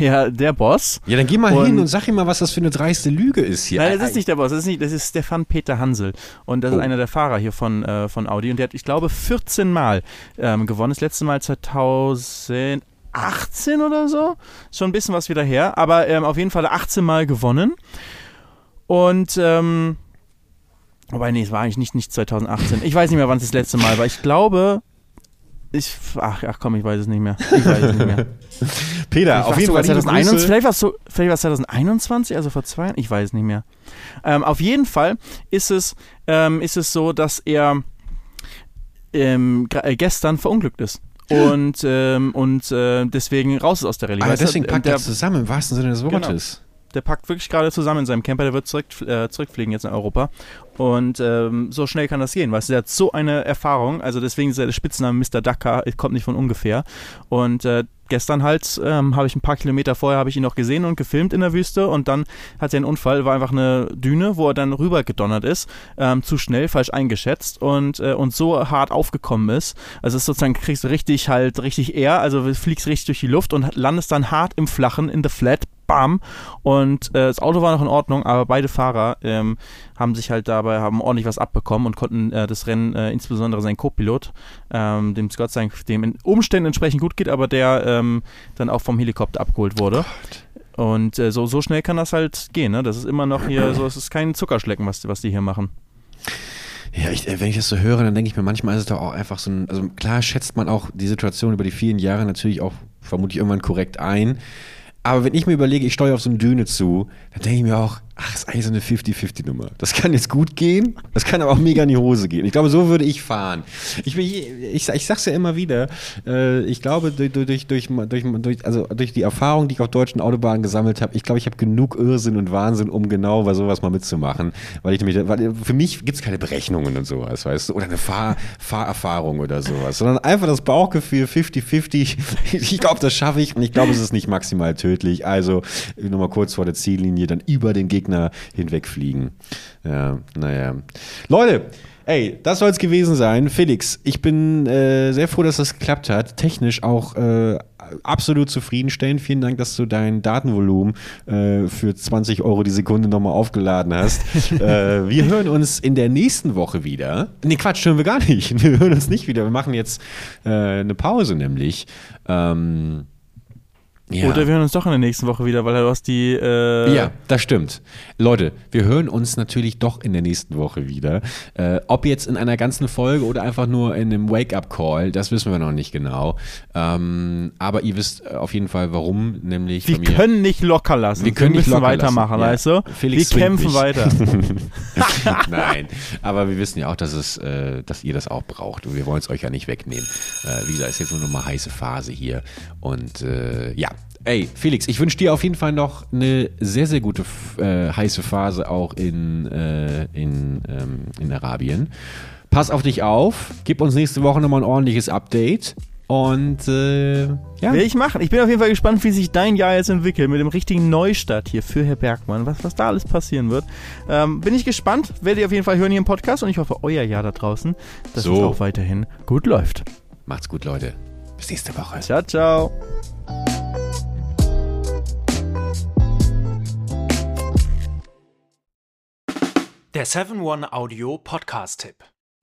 S2: der, der Boss.
S1: Ja, dann geh mal
S2: Und-
S1: hin und sag ihm mal, was das für eine dreiste Lüge ist hier.
S2: Nein, das ist nicht der Boss, das ist, nicht, das ist Stefan Peter Hansel. Und das
S1: Oh.
S2: ist einer der Fahrer hier von, äh, von Audi. Und der hat, ich glaube, 14 Mal ähm, gewonnen. Das letzte Mal 2018 oder so. Schon ein bisschen was wieder her. Aber ähm, auf jeden Fall 18 Mal gewonnen. Und, ähm, wobei, nee, es war eigentlich nicht, nicht 2018. Ich weiß nicht mehr, wann es das letzte Mal war. Ich glaube, ich, ach, ach komm, ich weiß es nicht mehr. Ich weiß es nicht mehr. (laughs)
S1: Peter, auf jeden Fall liebe
S2: 2021,
S1: Grüße.
S2: vielleicht war es so, vielleicht war es 2021, also vor zwei Jahren, ich weiß es nicht mehr. Ähm, auf jeden Fall ist es, ähm, ist es so, dass er ähm, äh, gestern verunglückt ist. Und, ähm, und äh, deswegen raus ist aus der Rallye.
S1: Aber deswegen
S2: ähm,
S1: packt er zusammen, im wahrsten Sinne des
S2: Genau.
S1: Wortes.
S2: der packt wirklich gerade zusammen in seinem Camper, der wird zurück, äh, zurückfliegen jetzt in Europa. Und ähm, so schnell kann das gehen, weißt du, der hat so eine Erfahrung, also deswegen ist er der Spitzname Mr. Dakar, kommt nicht von ungefähr. Und äh, gestern halt ähm, habe ich ein paar Kilometer vorher habe ich ihn noch gesehen und gefilmt in der Wüste und dann hat er einen Unfall, war einfach eine Düne, wo er dann rüber gedonnert ist, ähm, zu schnell, falsch eingeschätzt und, äh, und so hart aufgekommen ist. Also es ist sozusagen kriegst du richtig halt richtig Air, also fliegst richtig durch die Luft und landest dann hart im Flachen, in the flat, bam. Und äh, das Auto war noch in Ordnung, aber beide Fahrer ähm, haben sich halt dabei, haben ordentlich was abbekommen und konnten äh, das Rennen, äh, insbesondere sein Co-Pilot, ähm, dem es Gott sei Dank dem in Umständen entsprechend gut geht, aber der ähm, dann auch vom Helikopter abgeholt wurde. Und äh, so, so schnell kann das halt gehen, ne? Das ist immer noch hier, so, es ist kein Zuckerschlecken, was, was die hier machen.
S1: Ja, ich, äh, wenn ich das so höre, dann denke ich mir, manchmal ist es doch auch einfach so ein, also klar schätzt man auch die Situation über die vielen Jahre natürlich auch vermutlich irgendwann korrekt ein. Aber wenn ich mir überlege, ich steuere auf so eine Düne zu, dann denke ich mir auch, ach, ist eigentlich so eine 50-50-Nummer. Das kann jetzt gut gehen, das kann aber auch mega in die Hose gehen. Ich glaube, so würde ich fahren. Ich, ich, ich sag's ja immer wieder, äh, ich glaube, durch, durch, durch, durch, also durch die Erfahrung, die ich auf deutschen Autobahnen gesammelt habe, ich glaube, ich habe genug Irrsinn und Wahnsinn, um genau bei sowas mal mitzumachen. Weil ich nämlich, weil für mich gibt's keine Berechnungen und sowas, weißt du, oder eine Fahr, Fahrerfahrung oder sowas, sondern einfach das Bauchgefühl 50-50. (laughs) Ich glaube, das schaffe ich und ich glaube, es ist nicht maximal tödlich. Also nur mal kurz vor der Ziellinie dann über den Gegner hinwegfliegen. Ja, naja. Leute, ey, das soll es gewesen sein. Felix, ich bin äh, sehr froh, dass das geklappt hat. Technisch auch äh, absolut zufriedenstellend. Vielen Dank, dass du dein Datenvolumen äh, für 20 Euro die Sekunde nochmal aufgeladen hast. (laughs) äh, wir hören uns in der nächsten Woche wieder. Nee, Quatsch, hören wir gar nicht. (laughs) Wir hören uns nicht wieder. Wir machen jetzt äh, eine Pause nämlich. Ähm, Ja.
S2: Oder wir hören uns doch in der nächsten Woche wieder, weil du hast die. Äh,
S1: Ja, das stimmt. Leute, wir hören uns natürlich doch in der nächsten Woche wieder. Äh, ob jetzt in einer ganzen Folge oder einfach nur in einem Wake-up-Call, das wissen wir noch nicht genau. Ähm, aber ihr wisst äh, auf jeden Fall, warum, nämlich
S2: Wir können nicht locker lassen.
S1: Wir können nicht
S2: müssen
S1: locker
S2: weitermachen,
S1: lassen. Ja.
S2: weißt du?
S1: Felix
S2: wir kämpfen weiter. (laughs)
S1: Nein, aber wir wissen ja auch, dass es, äh, dass ihr das auch braucht und wir wollen es euch ja nicht wegnehmen. Äh, wie gesagt, ist jetzt nur noch mal heiße Phase hier und äh, ja. Ey, Felix, ich wünsche dir auf jeden Fall noch eine sehr, sehr gute äh, heiße Phase auch in, äh, in, ähm, in Arabien. Pass auf dich auf, gib uns nächste Woche nochmal ein ordentliches Update und äh, ja.
S2: Will ich machen. Ich bin auf jeden Fall gespannt, wie sich dein Jahr jetzt entwickelt mit dem richtigen Neustart hier für Herr Bergmann. Was, was da alles passieren wird. Ähm, bin ich gespannt. Werdet ihr auf jeden Fall hören hier im Podcast und ich hoffe, euer Jahr da draußen, dass
S1: So.
S2: es auch weiterhin gut läuft.
S1: Macht's gut, Leute. Bis nächste Woche.
S2: Ciao, ciao.
S3: Der 7-One Audio Podcast-Tipp.